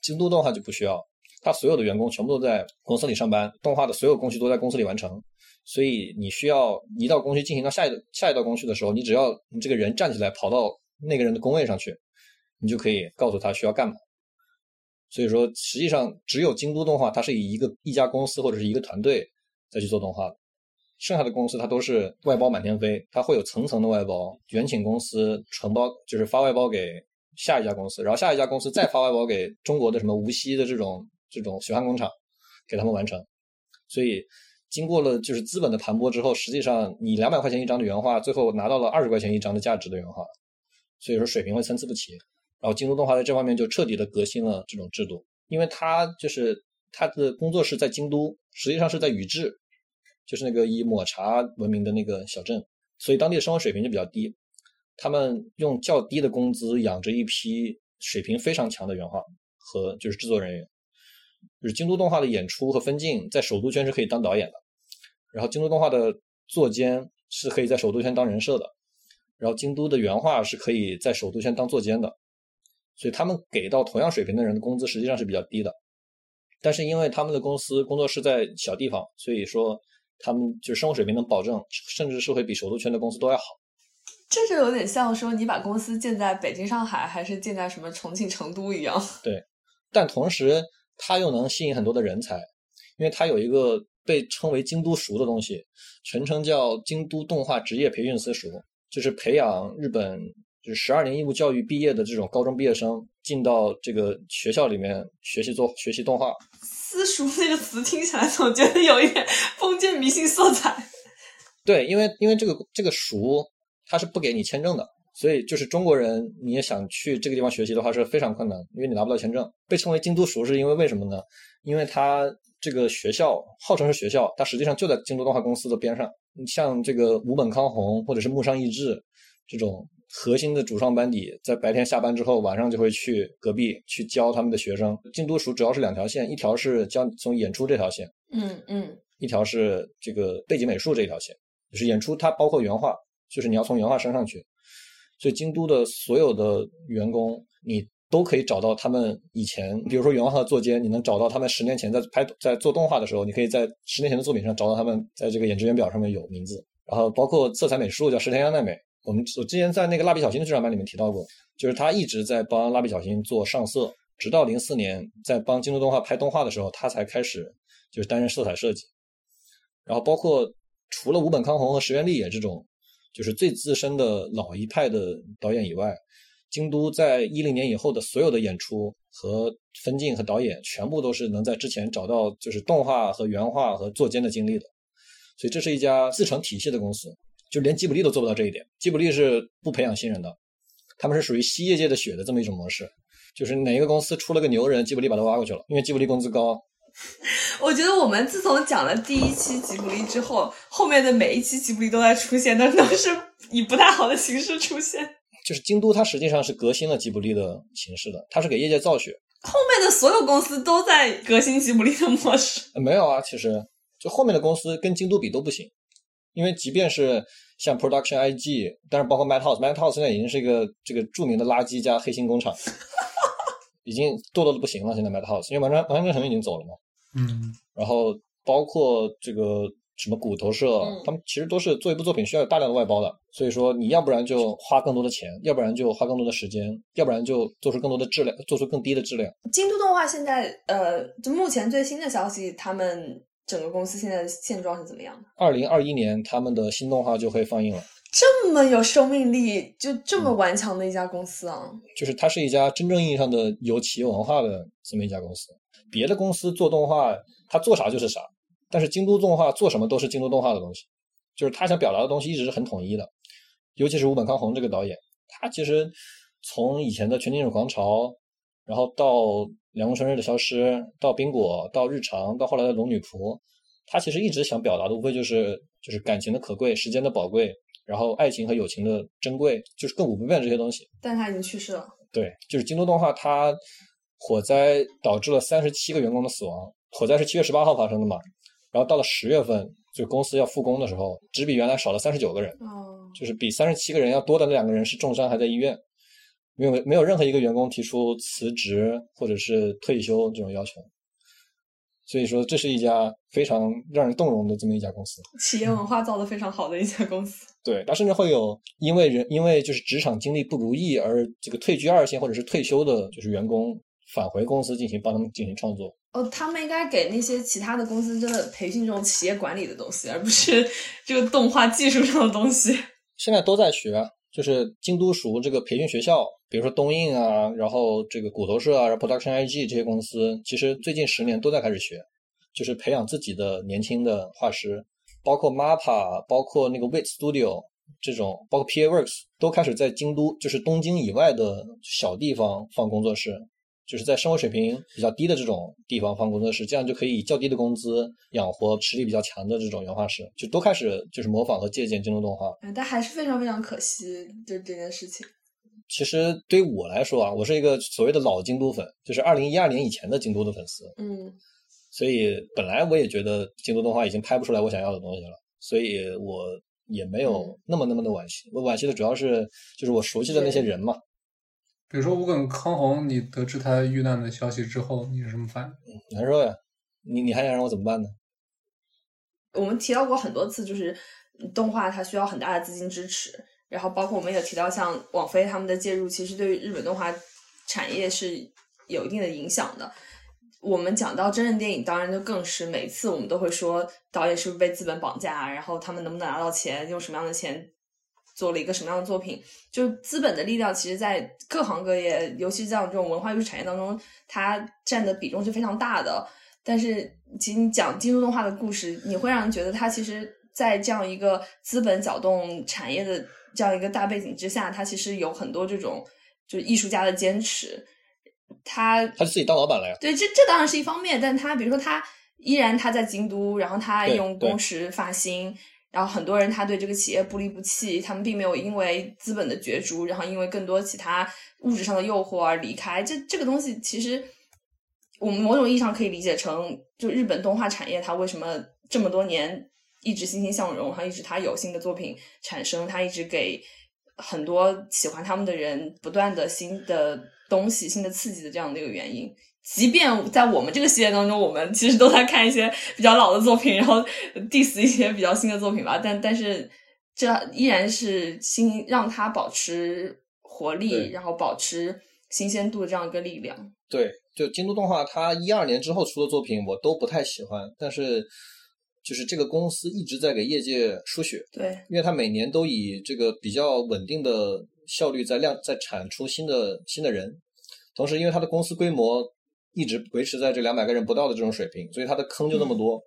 京都动画就不需要，他所有的员工全部都在公司里上班，动画的所有工序都在公司里完成。所以你需要一道工序进行到下一下一道工序的时候，你只要你这个人站起来跑到那个人的工位上去，你就可以告诉他需要干嘛。所以说，实际上只有京都动画，它是以一个一家公司或者是一个团队再去做动画，剩下的公司它都是外包满天飞，它会有层层的外包，远请公司承包，就是发外包给下一家公司，然后下一家公司再发外包给中国的什么无锡的这种这种血汗工厂，给他们完成。所以经过了就是资本的盘剥之后，实际上你两百块钱一张的原画，最后拿到了二十块钱一张的价值的原画，所以说水平会参差不齐。然后京都动画在这方面就彻底的革新了这种制度，因为它就是它的工作室在京都，实际上是在宇治，就是那个以抹茶闻名的那个小镇，所以当地的生活水平就比较低。他们用较低的工资养着一批水平非常强的原画和就是制作人员。就是京都动画的演出和分镜在首都圈是可以当导演的，然后京都动画的作监是可以在首都圈当人设的，然后京都的原画是可以在首都圈当作监的。所以他们给到同样水平的人的工资实际上是比较低的，但是因为他们的公司工作室在小地方，所以说他们就是生活水平能保证，甚至是会比首都圈的公司都要好。这就有点像说你把公司建在北京、上海，还是建在什么重庆、成都一样。对但同时它又能吸引很多的人才，因为它有一个被称为京都塾的东西，全称叫京都动画职业培训私塾，就是培养日本就是十二年义务教育毕业的这种高中毕业生进到这个学校里面学习做学习动画。私塾那个词听起来总觉得有一点封建迷信色彩。对，因为因为这个这个塾它是不给你签证的，所以就是中国人你也想去这个地方学习的话是非常困难，因为你拿不到签证。被称为京都塾是因为为什么呢？因为它这个学校号称是学校，它实际上就在京都动画公司的边上。你像这个武本康弘或者是木上义志这种核心的主创班底，在白天下班之后，晚上就会去隔壁去教他们的学生。京都署主要是两条线，一条是教从演出这条线，嗯嗯一条是这个背景美术这一条线，就是演出它包括原画，就是你要从原画升上去。所以京都的所有的员工，你都可以找到他们以前，比如说原画的作监，你能找到他们十年前在拍在做动画的时候，你可以在十年前的作品上找到他们在这个演职员表上面有名字。然后包括色彩美术叫石田央奈美，我们我之前在那个蜡笔小新的剧场版里面提到过，就是他一直在帮蜡笔小新做上色，直到零四年在帮京都动画拍动画的时候，他才开始就是担任色彩设计。然后包括除了五本康弘和石原立也这种就是最资深的老一派的导演以外。京都在一零年以后的所有的演出和分镜和导演，全部都是能在之前找到就是动画和原画和作监的经历的，所以这是一家自成体系的公司，就连吉卜力都做不到这一点。吉卜力是不培养新人的，他们是属于吸业界的血的这么一种模式，就是哪一个公司出了个牛人，吉卜力把他挖过去了，因为吉卜力工资高。我觉得我们自从讲了第一期吉卜力之后，后面的每一期吉卜力都在出现，但都是以不太好的形式出现。就是京都，它实际上是革新了吉卜力的形式的，它是给业界造血。后面的所有公司都在革新吉卜力的模式。没有啊，其实就后面的公司跟京都比都不行，因为即便是像 Production IG，但是包括 Madhouse，Madhouse 现在已经是一个这个著名的垃圾加黑心工厂，已经堕落的不行了。现在 Madhouse，因为完完完全成已经走了嘛。嗯。然后包括这个。什么骨头社，他们其实都是做一部作品需要有大量的外包的，所以说你要不然就花更多的钱，要不然就花更多的时间，要不然就做出更多的质量，做出更低的质量。京都动画现在，呃，就目前最新的消息，他们整个公司现在的现状是怎么样的？二零二一年他们的新动画就会放映了，这么有生命力，就这么顽强的一家公司啊！就是它是一家真正意义上的有企业文化的这么一家公司，别的公司做动画，它做啥就是啥。但是京都动画做什么都是京都动画的东西，就是他想表达的东西一直是很统一的，尤其是吴本康弘这个导演，他其实从以前的全金属狂潮，然后到凉宫春日的消失，到冰果，到日常，到后来的龙女仆，他其实一直想表达的无非就是就是感情的可贵，时间的宝贵，然后爱情和友情的珍贵，就是亘古不变这些东西。但他已经去世了。对，就是京都动画，它火灾导致了三十七个员工的死亡，火灾是七月十八号发生的嘛？然后到了十月份，就公司要复工的时候，只比原来少了三十九个人，哦，就是比三十七个人要多的那两个人是重伤还在医院，没有没有任何一个员工提出辞职或者是退休这种要求，所以说这是一家非常让人动容的这么一家公司，企业文化造的非常好的一家公司。对，他甚至会有因为人因为就是职场经历不如意而这个退居二线或者是退休的，就是员工返回公司进行帮他们进行创作。哦，他们应该给那些其他的公司真的培训这种企业管理的东西，而不是这个动画技术上的东西。现在都在学，就是京都熟这个培训学校，比如说东映啊，然后这个骨头社啊，然后 Production IG 这些公司，其实最近十年都在开始学，就是培养自己的年轻的画师，包括 MAPA，包括那个 Wit Studio 这种，包括 PA Works 都开始在京都，就是东京以外的小地方放工作室。就是在生活水平比较低的这种地方放工作室，这样就可以以较低的工资养活实力比较强的这种原画师，就都开始就是模仿和借鉴京都动画。但还是非常非常可惜，就这件事情。其实对于我来说啊，我是一个所谓的老京都粉，就是二零一二年以前的京都的粉丝。嗯，所以本来我也觉得京都动画已经拍不出来我想要的东西了，所以我也没有那么那么的惋惜。我惋惜的主要是就是我熟悉的那些人嘛。比如说吴梗康弘，你得知他遇难的消息之后，你是什么反应？难受呀！你你还想让我怎么办呢？我们提到过很多次，就是动画它需要很大的资金支持，然后包括我们也提到像网飞他们的介入，其实对于日本动画产业是有一定的影响的。我们讲到真人电影，当然就更是每次我们都会说导演是不是被资本绑架，然后他们能不能拿到钱，用什么样的钱。做了一个什么样的作品？就资本的力量，其实，在各行各业，尤其像这种文化艺术产业当中，它占的比重是非常大的。但是，其实你讲京都动画的故事，你会让人觉得，它其实，在这样一个资本搅动产业的这样一个大背景之下，它其实有很多这种就是艺术家的坚持。他他自己当老板了呀？对，这这当然是一方面，但他比如说他依然他在京都，然后他用工时发薪。然后很多人他对这个企业不离不弃，他们并没有因为资本的角逐，然后因为更多其他物质上的诱惑而离开。这这个东西其实我们某种意义上可以理解成，就日本动画产业它为什么这么多年一直欣欣向荣，还一直它有新的作品产生，它一直给很多喜欢他们的人不断的新的东西、新的刺激的这样的一个原因。即便在我们这个系列当中，我们其实都在看一些比较老的作品，然后 diss 一些比较新的作品吧。但但是这依然是新让它保持活力，然后保持新鲜度的这样一个力量。对，就京都动画，它一二年之后出的作品我都不太喜欢，但是就是这个公司一直在给业界输血，对，因为它每年都以这个比较稳定的效率在量在产出新的新的人，同时因为它的公司规模一直维持在这两百个人不到的这种水平，所以它的坑就那么多。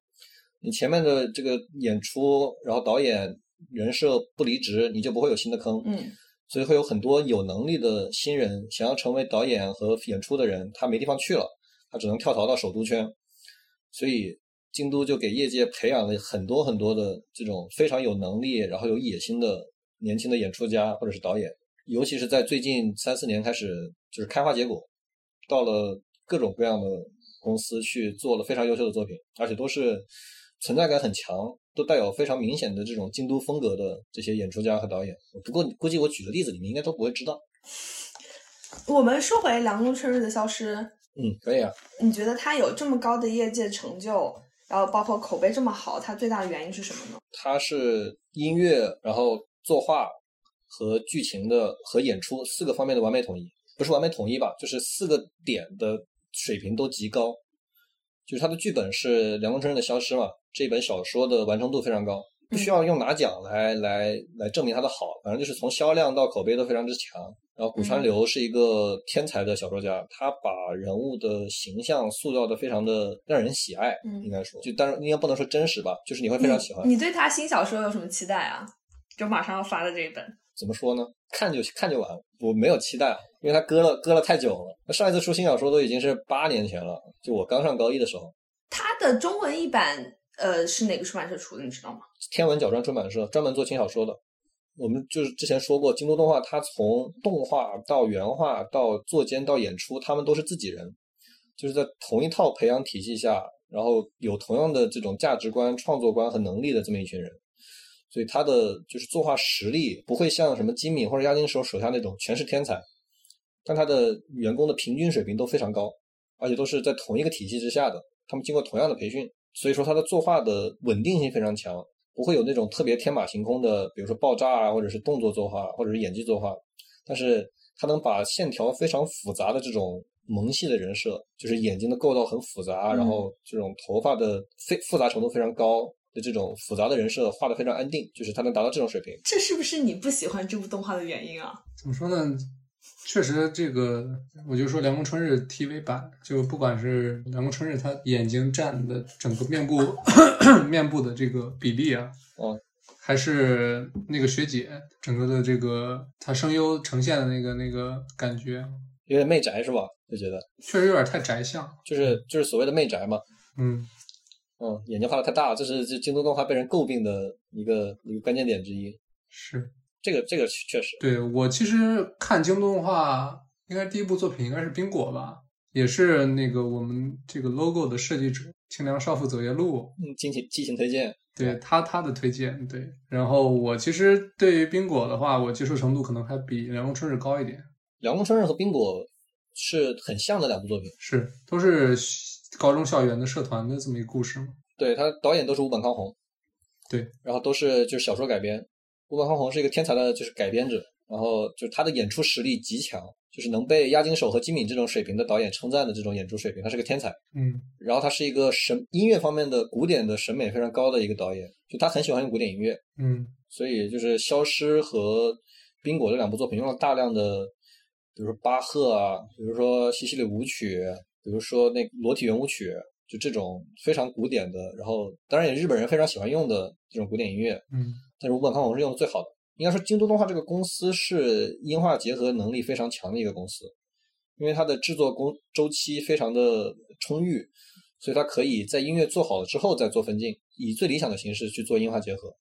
你前面的这个演出，然后导演人设不离职，你就不会有新的坑。嗯，所以会有很多有能力的新人想要成为导演和演出的人，他没地方去了，他只能跳槽到首都圈。所以京都就给业界培养了很多很多的这种非常有能力，然后有野心的年轻的演出家或者是导演，尤其是在最近三四年开始就是开花结果，到了各种各样的公司去做了非常优秀的作品，而且都是存在感很强，都带有非常明显的这种京都风格的这些演出家和导演。不过估计我举的例子你们应该都不会知道。我们说回凉宫春日的消失，嗯，可以啊。你觉得他有这么高的业界成就，然后包括口碑这么好，他最大的原因是什么呢？它是音乐，然后作画和剧情的和演出四个方面的完美统一，不是完美统一吧，就是四个点的水平都极高。就是他的剧本是凉宫春日的消失嘛，这本小说的完成度非常高，不需要用拿奖来来来证明它的好，反正就是从销量到口碑都非常之强。然后古川流是一个天才的小说家，他把人物的形象塑造的非常的让人喜爱，嗯应该说，就当然应该不能说真实吧，就是你会非常喜欢。你对他新小说有什么期待啊？就马上要发的这一本。怎么说呢？看就看就完，我没有期待，因为他搁了搁了太久了。那上一次出新小说都已经是八年前了，就我刚上高一的时候。他的中文译版，呃，是哪个出版社出的？你知道吗？天文角川出版社专门做轻小说的。我们就是之前说过，京都动画它从动画到原画到作监到演出，他们都是自己人，就是在同一套培养体系下，然后有同样的这种价值观、创作观和能力的这么一群人。所以他的就是作画实力不会像什么金敏或者押金手手下那种全是天才，但他的员工的平均水平都非常高，而且都是在同一个体系之下的，他们经过同样的培训，所以说他的作画的稳定性非常强，不会有那种特别天马行空的，比如说爆炸啊，或者是动作作画，或者是演技作画，但是他能把线条非常复杂的这种萌系的人设，就是眼睛的构造很复杂，嗯然后这种头发的非复杂程度非常高。的这种复杂的人设画的非常安定，就是他能达到这种水平。这是不是你不喜欢这部动画的原因啊？怎么说呢？确实，这个我就说凉宫春日 TV 版，就不管是凉宫春日他眼睛占的整个面部 面部的这个比例啊，哦，还是那个学姐整个的这个她声优呈现的那个那个感觉，有点媚宅是吧？就觉得确实有点太宅相。就是就是所谓的媚宅嘛。嗯，嗯，眼睛画的太大了，这是这京都动画被人诟病的一个一个关键点之一。是这个这个确实，对我其实看京都动画，应该第一部作品应该是冰果吧，也是那个我们这个 logo 的设计者清凉少妇走夜路，嗯，进行激情推荐。对他他的推荐，对。然后我其实对于冰果的话，我接受程度可能还比凉宫春日高一点，凉宫春日和冰果是很像的两部作品，是都是高中校园的社团的这么一个故事吗。对他导演都是五本康弘，对，然后都是就是小说改编。五本康弘是一个天才的，就是改编者，然后就是他的演出实力极强，就是能被押井守和金敏这种水平的导演称赞的这种演出水平，他是个天才。嗯然后他是一个审音乐方面的古典的审美非常高的一个导演，就他很喜欢用古典音乐，嗯所以就是《消失》和《冰果》这两部作品用了大量的，比如说巴赫啊，比如说西西里舞曲，比如说那个裸体圆舞曲，就这种非常古典的，然后当然也日本人非常喜欢用的这种古典音乐，嗯但是五本康弘是用的最好的。应该说，京都动画这个公司是音画结合能力非常强的一个公司，因为它的制作工周期非常的充裕，所以它可以在音乐做好了之后再做分镜，以最理想的形式去做音画结合，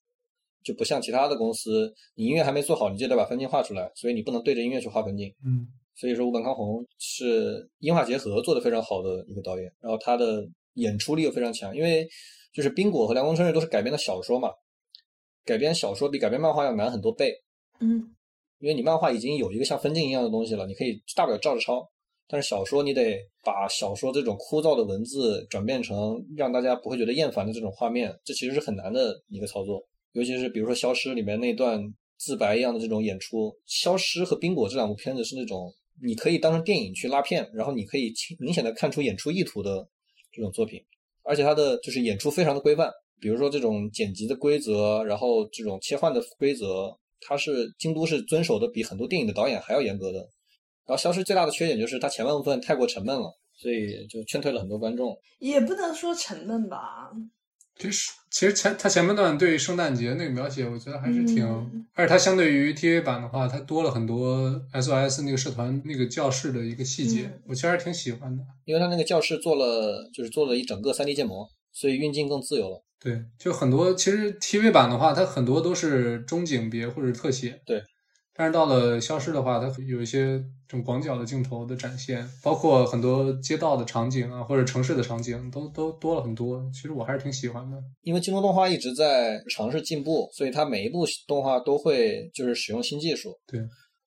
就不像其他的公司，你音乐还没做好，你就得把分镜画出来，所以你不能对着音乐去画分镜。嗯所以说，五本康弘是音画结合做得非常好的一个导演，然后他的演出力又非常强，因为就是冰果和凉宫春日都是改编的小说嘛，改编小说比改编漫画要难很多倍，嗯。因为你漫画已经有一个像分镜一样的东西了，你可以大不了照着抄，但是小说你得把小说这种枯燥的文字转变成让大家不会觉得厌烦的这种画面，这其实是很难的一个操作。尤其是比如说《消失》里面那段自白一样的这种演出，《消失》和《冰果》这两部片子是那种你可以当成电影去拉片，然后你可以清明显的看出演出意图的这种作品，而且它的就是演出非常的规范，比如说这种剪辑的规则，然后这种切换的规则，它是京都是遵守的比很多电影的导演还要严格的。然后《消失》最大的缺点就是它前半部分太过沉闷了，所以就劝退了很多观众。也不能说沉闷吧。其实其实前他前半段对圣诞节那个描写，我觉得还是挺，嗯而且它相对于 TV 版的话，它多了很多 SOS 那个社团那个教室的一个细节，嗯我其实还是挺喜欢的。因为他那个教室做了就是做了一整个 3D 建模，所以运镜更自由了。对，就很多其实 TV 版的话，它很多都是中景别或者特写。对。但是到了消失的话，它有一些这种广角的镜头的展现，包括很多街道的场景啊，或者城市的场景，都都多了很多。其实我还是挺喜欢的。因为京东动画一直在尝试进步，所以它每一部动画都会就是使用新技术。对。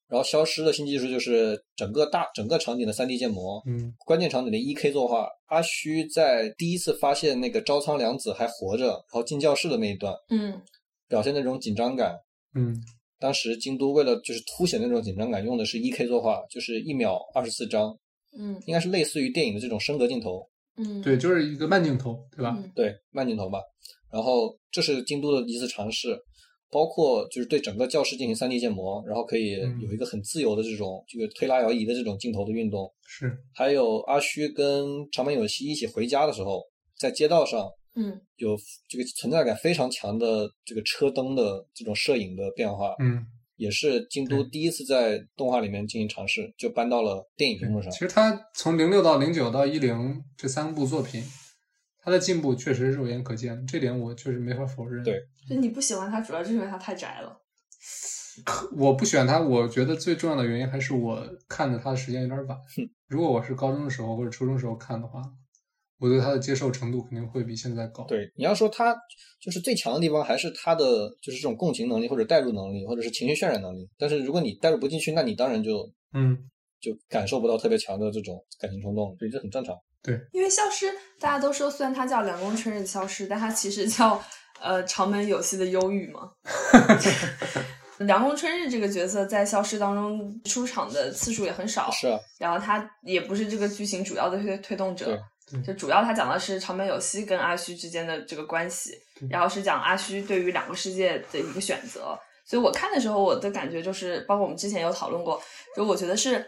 然后消失的新技术就是整个大整个场景的 3D 建模，嗯关键场景的 1K 作画。阿虚在第一次发现那个朝仓良子还活着，然后进教室的那一段，嗯表现那种紧张感。嗯当时京都为了就是凸显那种紧张感，用的是一 K 作画，就是一秒二十四张，嗯应该是类似于电影的这种升格镜头。嗯，对，就是一个慢镜头，对吧？嗯对，慢镜头吧。然后这是京都的一次尝试，包括就是对整个教室进行 3D 建模，然后可以嗯有一个很自由的这种这个推拉摇移的这种镜头的运动。是，还有阿虚跟长门有希一起回家的时候，在街道上嗯有这个存在感非常强的这个车灯的这种摄影的变化，嗯。也是京都第一次在动画里面进行尝试，就搬到了电影屏幕上其。实它从零六到零九到一零这三部作品，它的进步确实肉眼可见，这点我确实没法否认。对，就你不喜欢他，主要就是因为他太宅了。我不喜欢它，我觉得最重要的原因还是我看着它的时间有点晚。如果我是高中的时候或者初中时候看的话，我对他的接受程度肯定会比现在高。，对，你要说他就是最强的地方，还是他的就是这种共情能力，或者代入能力，或者是情绪渲染能力。但是如果你代入不进去，那你当然就嗯，就感受不到特别强的这种感情冲动，所以这很正常。对因为消失，大家都说虽然它叫凉宫春日的消失，但它其实叫呃长门有希的忧郁嘛。凉宫春日这个角色在消失当中出场的次数也很少，是啊，然后他也不是这个剧情主要的推推动者对，就主要他讲的是长门有希跟阿虚之间的这个关系，然后是讲阿虚对于两个世界的一个选择。所以我看的时候，我的感觉就是，包括我们之前有讨论过，就我觉得是，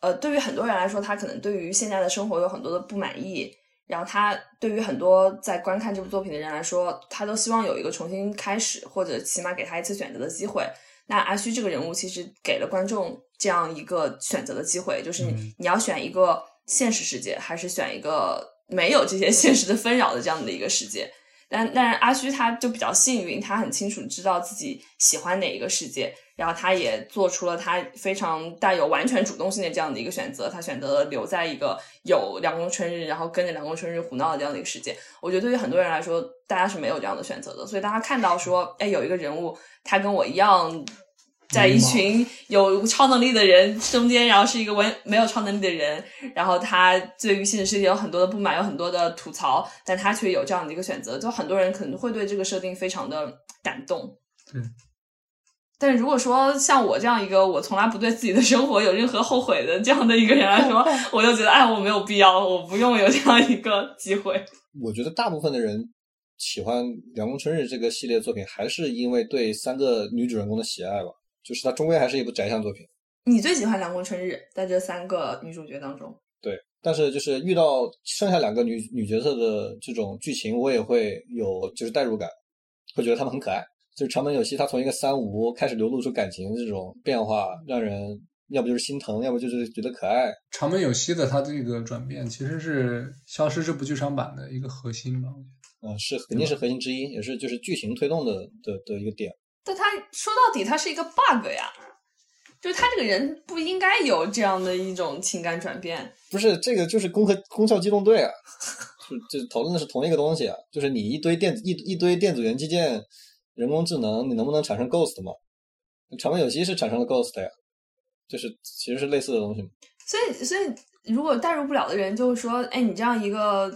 呃，对于很多人来说，他可能对于现在的生活有很多的不满意，然后他对于很多在观看这部作品的人来说，他都希望有一个重新开始，或者起码给他一次选择的机会。那阿虚这个人物其实给了观众这样一个选择的机会，就是你、嗯你要选一个现实世界，还是选一个没有这些 现实的纷扰的这样的一个世界。但但是阿虚他就比较幸运，他很清楚知道自己喜欢哪一个世界，然后他也做出了他非常带有完全主动性的这样的一个选择，他选择了留在一个有凉宫春日，然后跟着凉宫春日胡闹的这样的一个世界。我觉得对于很多人来说，大家是没有这样的选择的，所以当他看到说，哎，有一个人物他跟我一样。在一群有超能力的人中间，然后是一个完没有超能力的人，然后他对于现实世界有很多的不满，有很多的吐槽，但他却有这样的一个选择，就很多人可能会对这个设定非常的感动。嗯。但是如果说像我这样一个我从来不对自己的生活有任何后悔的这样的一个人来说，我就觉得哎，我没有必要，我不用有这样一个机会。我觉得大部分的人喜欢《凉宫春日》这个系列作品，还是因为对三个女主人公的喜爱吧。就是它终归还是一部宅向作品。你最喜欢凉宫春日，在这三个女主角当中？对，但是就是遇到剩下两个女女角色的这种剧情，我也会有就是代入感，会觉得她们很可爱。就是长门有希，她从一个三无开始流露出感情的这种变化，让人要不就是心疼，要不就是觉得可爱。长门有希的他这个转变，其实是《消失》这部剧场版的一个核心吧。我觉得嗯，是肯定是核心之一，也是就是剧情推动的的的一个点。但他说到底，他是一个 bug 呀，就是他这个人不应该有这样的一种情感转变。不是这个，就是攻壳攻壳机动队啊，就就讨论的是同一个东西啊，就是你一堆电子一一堆电子元器件、人工智能，你能不能产生 ghost 嘛？长尾有希是产生了 ghost 呀，就是其实是类似的东西嘛。所以，所以如果代入不了的人，就会说，哎，你这样一个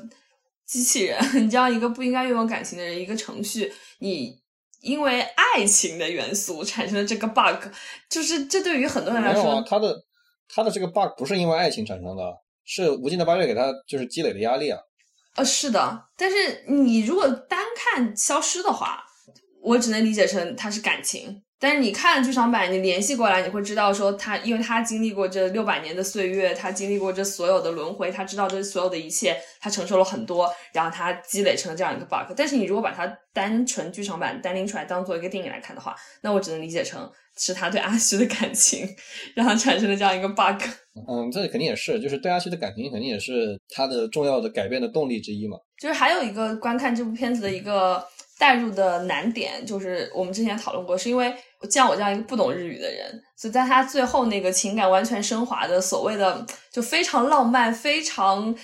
机器人，你这样一个不应该拥有感情的人，一个程序，你因为爱情的元素产生的这个 bug，就是这对于很多人来没有啊说，，他的他的这个 bug 不是因为爱情产生的，是无尽的八月给他就是积累的压力啊。呃，是的，但是你如果单看消失的话，我只能理解成它是感情。但是你看剧场版，你联系过来，你会知道说他，因为他经历过这六百年的岁月，他经历过这所有的轮回，他知道这所有的一切，他承受了很多，然后他积累成了这样一个 bug。但是你如果把它单纯剧场版单拎出来当做一个电影来看的话，那我只能理解成是他对阿虚的感情让他产生了这样一个 bug。嗯，这肯定也是，就是对阿虚的感情肯定也是他的重要的改变的动力之一嘛。就是还有一个观看这部片子的一个带入的难点，就是我们之前讨论过，是因为像我这样一个不懂日语的人，所以在他最后那个情感完全升华的所谓的就非常浪漫、非常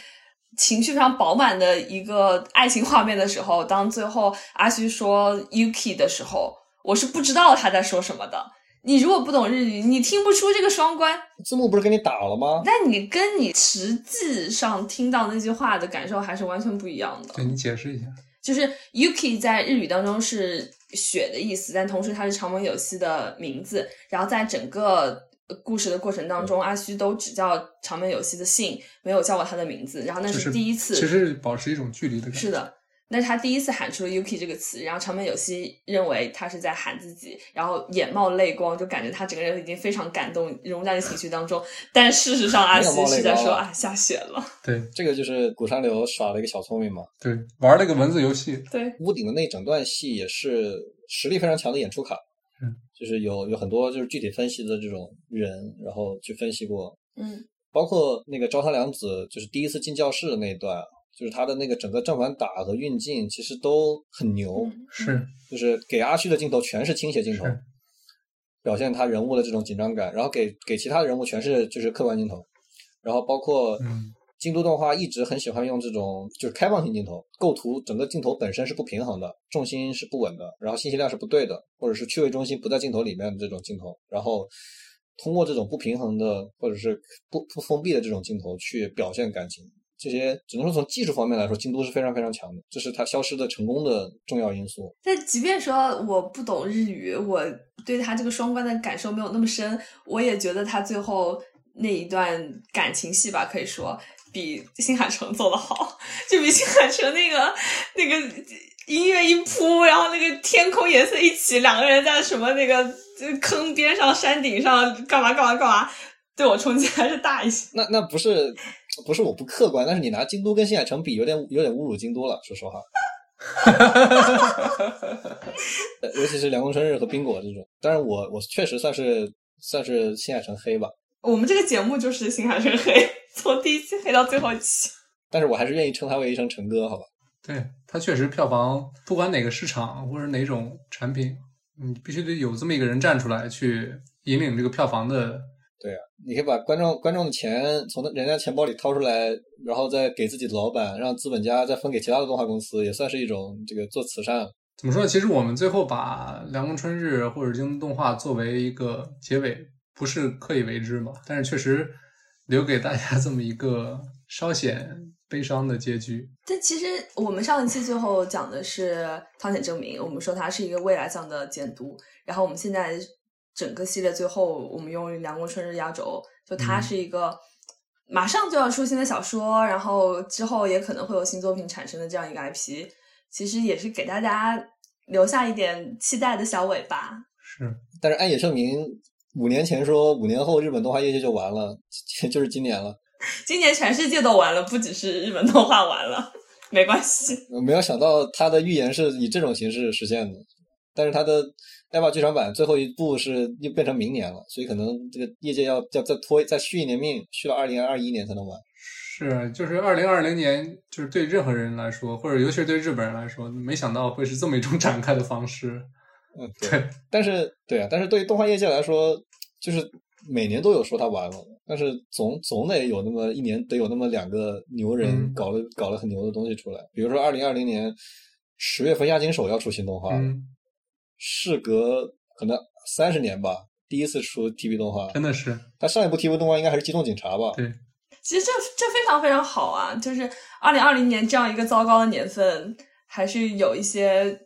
情绪非常饱满的一个爱情画面的时候，当最后阿虚说 Yuki 的时候，我是不知道他在说什么的。你如果不懂日语，你听不出这个双关，字幕不是给你打了吗？但你跟你实际上听到那句话的感受还是完全不一样的。对你解释一下。就是 Yuki 在日语当中是雪的意思，但同时它是长门有希的名字。然后在整个故事的过程当中，阿虚都只叫长门有希的姓，没有叫过他的名字。然后那是第一次，其实保持一种距离的感觉。是的，那是他第一次喊出了 Yuki 这个词，然后长门有希认为他是在喊自己，然后眼冒泪光，就感觉他整个人已经非常感动，融在情绪当中。但事实上，阿没有冒泪虚是在说啊啊下雪了。对这个就是古山流耍了一个小聪明嘛。对，玩了个文字游戏。对，屋顶的那整段戏也是实力非常强的演出卡，嗯，就是有有很多就是具体分析的这种人，然后去分析过，嗯包括那个朝仓良子，就是第一次进教室的那一段，就是他的那个整个正反打和运镜其实都很牛，嗯，是就是给阿虚的镜头全是倾斜镜头，表现他人物的这种紧张感，然后给给其他人物全是就是客观镜头，然后包括嗯京都动画一直很喜欢用这种就是开放性镜头，构图整个镜头本身是不平衡的，重心是不稳的，然后信息量是不对的，或者是趣味中心不在镜头里面的这种镜头，然后通过这种不平衡的或者是不不封闭的这种镜头去表现感情，这些只能说从技术方面来说，京都是非常非常强的，这是它消失的成功的重要因素。但即便说我不懂日语，我对他这个双关的感受没有那么深，我也觉得他最后那一段感情戏吧，可以说比新海诚做的好，就比新海诚那个那个音乐一铺，然后那个天空颜色一起，两个人在什么那个呃坑边上、山顶上干嘛干嘛干嘛，对我冲击还是大一些。那那不是不是我不客观，但是你拿京都跟新海诚比，有点有点侮辱京都了，说实话。呃 尤其是凉宫春日和冰果这种，但是我我确实算是算是新海诚黑吧，我们这个节目就是新海诚黑，从第一期黑到最后一期。但是我还是愿意称他为一声陈哥，好吧？对，他确实票房不管哪个市场或者哪种产品，你必须得有这么一个人站出来去引领这个票房的。对啊，你可以把观众观众的钱从人家钱包里掏出来，然后再给自己的老板，让资本家再分给其他的动画公司，也算是一种这个做慈善。怎么说呢？其实我们最后把《凉宫春日》或者京都动画作为一个结尾，不是刻意为之嘛，但是确实留给大家 这么一个稍显悲伤的结局。但其实我们上一期最后讲的是汤浅证明，我们说他是一个未来向的监督，然后我们现在整个系列最后我们用凉宫春日压轴，就他嗯是一个马上就要出新的小说，然后之后也可能会有新作品产生的这样一个 IP，其实也是给大家留下一点期待的小尾巴。是，但是安野秀明五年前说五年后日本动画业界就完了，就是今年了。今年全世界都完了，不只是日本动画完了，没关系。我没有想到他的预言是以这种形式实现的，但是他的 EVA 剧场版最后一部是又变成明年了，所以可能这个业界要要再拖再续一年命，续到二零二一年才能完。是，就是二零二零年，就是对任何人来说，或者尤其是对日本人来说，没想到会是这么一种 展开的方式。嗯，对。对，但是对啊，但是对于动画业界来说，就是每年都有说它完了，但是总总得有那么一年得有那么两个牛人嗯搞了、搞了很牛的东西出来，比如说二零二零年十月份亚金手要出新动画，嗯，事隔可能三十年吧，第一次出 TV 动画。真的是，他上一部 TV 动画应该还是《机动警察》吧？对，其实这这非常非常好啊！就是二零二零年这样一个糟糕的年份，还是有一些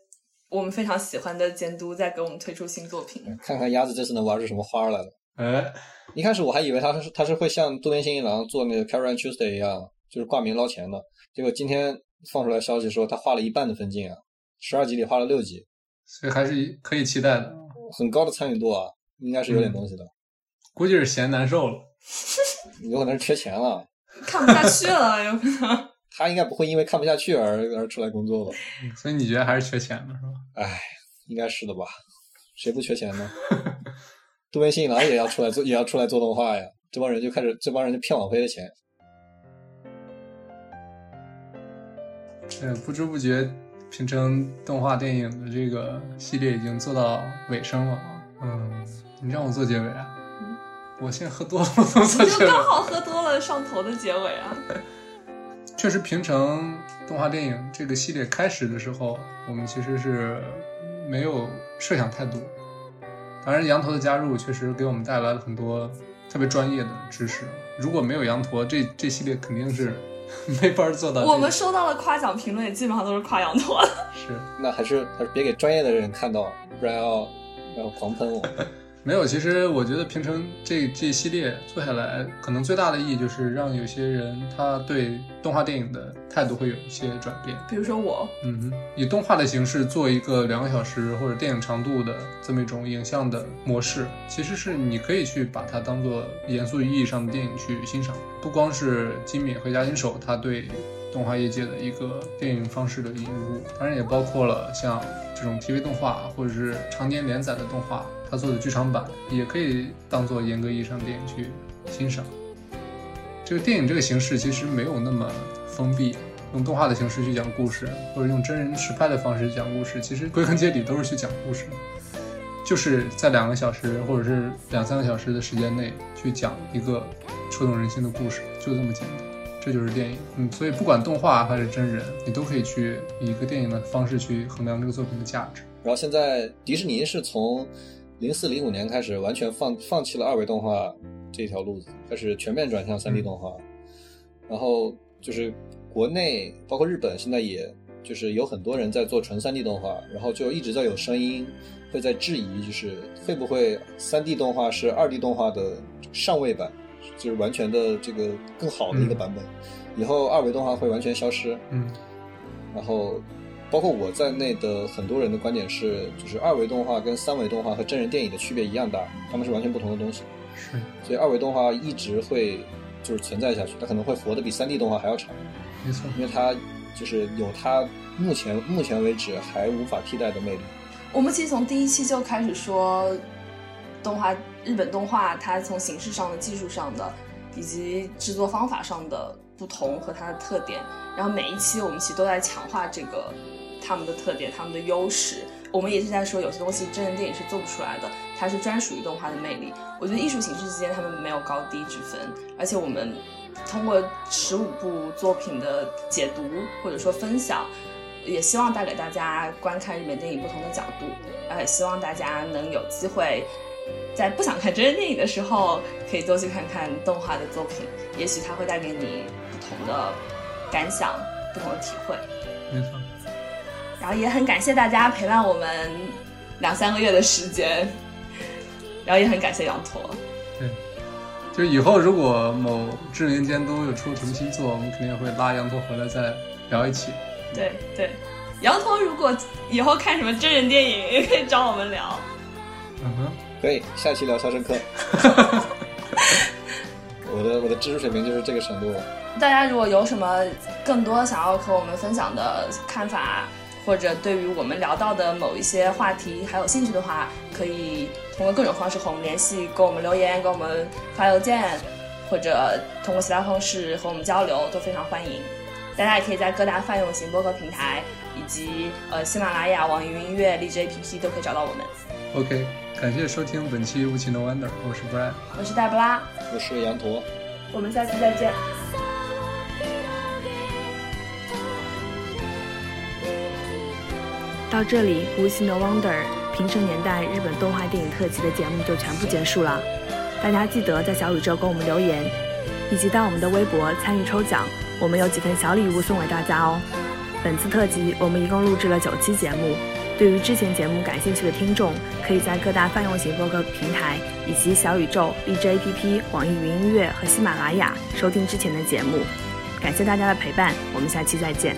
我们非常喜欢的监督在给我们推出新作品。看看鸭子这次能玩出什么花来了。哎，一开始我还以为他是他是会像渡边信一郎做那个 Carry on Tuesday 一样，就是挂名捞钱的。结果今天放出来消息说他花了一半的分镜啊，十二集里花了六集，所以还是可以期待的。很高的参与度啊，应该是有点东西的。估计是嫌难受了，有可能是缺钱了，看不下去了，有可能。他应该不会因为看不下去而而出来工作吧？所以你觉得还是缺钱了是吧？唉，应该是的吧？谁不缺钱呢？渡边信一郎也要出来做，也要出来做动画呀。这帮人就开始，这帮人就骗网飞的钱。嗯，不知不觉，平成动画电影的这个系列已经做到尾声了啊。嗯，你让我做结尾啊？我现在喝多了，我做结尾。刚好喝多了上头的结尾啊！确实，平成动画电影这个系列开始的时候，我们其实是没有设想太多。当然，羊驼的加入确实给我们带来了很多特别专业的知识。如果没有羊驼，这这系列肯定是 没法做到这个。我们收到的夸奖评论也基本上都是夸羊驼的。是那还是还是别给专业的人看到，不然要要狂喷我。没有。其实我觉得平成这这系列做下来，可能最大的意义就是让有些人他对动画电影的态度会有一些转变。比如说我，嗯哼，以动画的形式做一个两个小时或者电影长度的这么一种影像的模式，其实是你可以去把它当做严肃意义上的电影去欣赏。不光是金敏和押井守他对动画业界的一个电影方式的引入，当然也包括了像这种 TV 动画或者是常年连载的动画，他做的剧场版也可以当做严格意义上的电影去欣赏。这个电影这个形式其实没有那么封闭，用动画的形式去讲故事，或者用真人实拍的方式讲故事，其实归根结底都是去讲故事，就是在两个小时或者是两三个小时的时间内去讲一个触动人心的故事，就这么简单。这就是电影，嗯，所以不管动画还是真人，你都可以去以一个电影的方式去衡量这个作品的价值。然后现在迪士尼是从零四零五年开始完全放放弃了二维动画这条路子，开始全面转向三 D 动画。然后就是国内包括日本现在也就是有很多人在做纯三 D 动画，然后就一直在有声音会在质疑，就是会不会三 D 动画是二 D 动画的上位版，就是完全的这个更好的一个版本，以后二维动画会完全消失。嗯然后包括我在内的很多人的观点是，就是二维动画跟三维动画和真人电影的区别一样大，它们是完全不同的东西。是，所以二维动画一直会就是存在下去，它可能会活得比三 D 动画还要长，没错。因为它就是有它目前目前为止还无法替代的魅力。我们其实从第一期就开始说，动画日本动画它从形式上的、技术上的，以及制作方法上的不同和它的特点。然后每一期我们其实都在强化这个他们的特点、他们的优势。我们也是在说，有些东西真人电影是做不出来的，它是专属于动画的魅力。我觉得艺术形式之间他们没有高低之分，而且我们通过十五部作品的解读或者说分享，也希望带给大家观看日本电影不同的角度，然后也希望大家能有机会在不想看真人电影的时候，可以多去看看动画的作品，也许它会带给你不同的感想、不同的体会。没错。然后也很感谢大家陪伴我们两三个月的时间，然后也很感谢羊驼。对，就以后如果某知名监督又出了什么新作，我们肯定也会拉羊驼回来再聊一起。对对，羊驼如果以后看什么真人电影，也可以找我们聊。嗯哼，可以，下期聊《肖申克 》我的我的知识水平就是这个程度。大家如果有什么更多想要和我们分享的看法，或者对于我们聊到的某一些话题还有兴趣的话，可以通过各种方式和我们联系，给我们留言，给我们发邮件，或者通过其他方式和我们交流，都非常欢迎。大家也可以在各大泛用型播客平台以及呃喜马拉雅、网易云音乐、荔枝 APP 都可以找到我们。OK，感谢收听本期《无情的 Wonder》，我是 Brian。我是黛布拉，我是羊驼。我们下期再见。到这里，《无形的 Wonder》平成年代日本动画电影特辑的节目就全部结束了。大家记得在小宇宙给我们留言，以及到我们的微博参与抽奖，我们有几份小礼物送给大家哦。本次特辑我们一共录制了九期节目，对于之前节目感兴趣的听众，可以在各大泛用型播客平台以及小宇宙、荔枝 APP、网易云音乐和喜马拉雅收听之前的节目。感谢大家的陪伴，我们下期再见。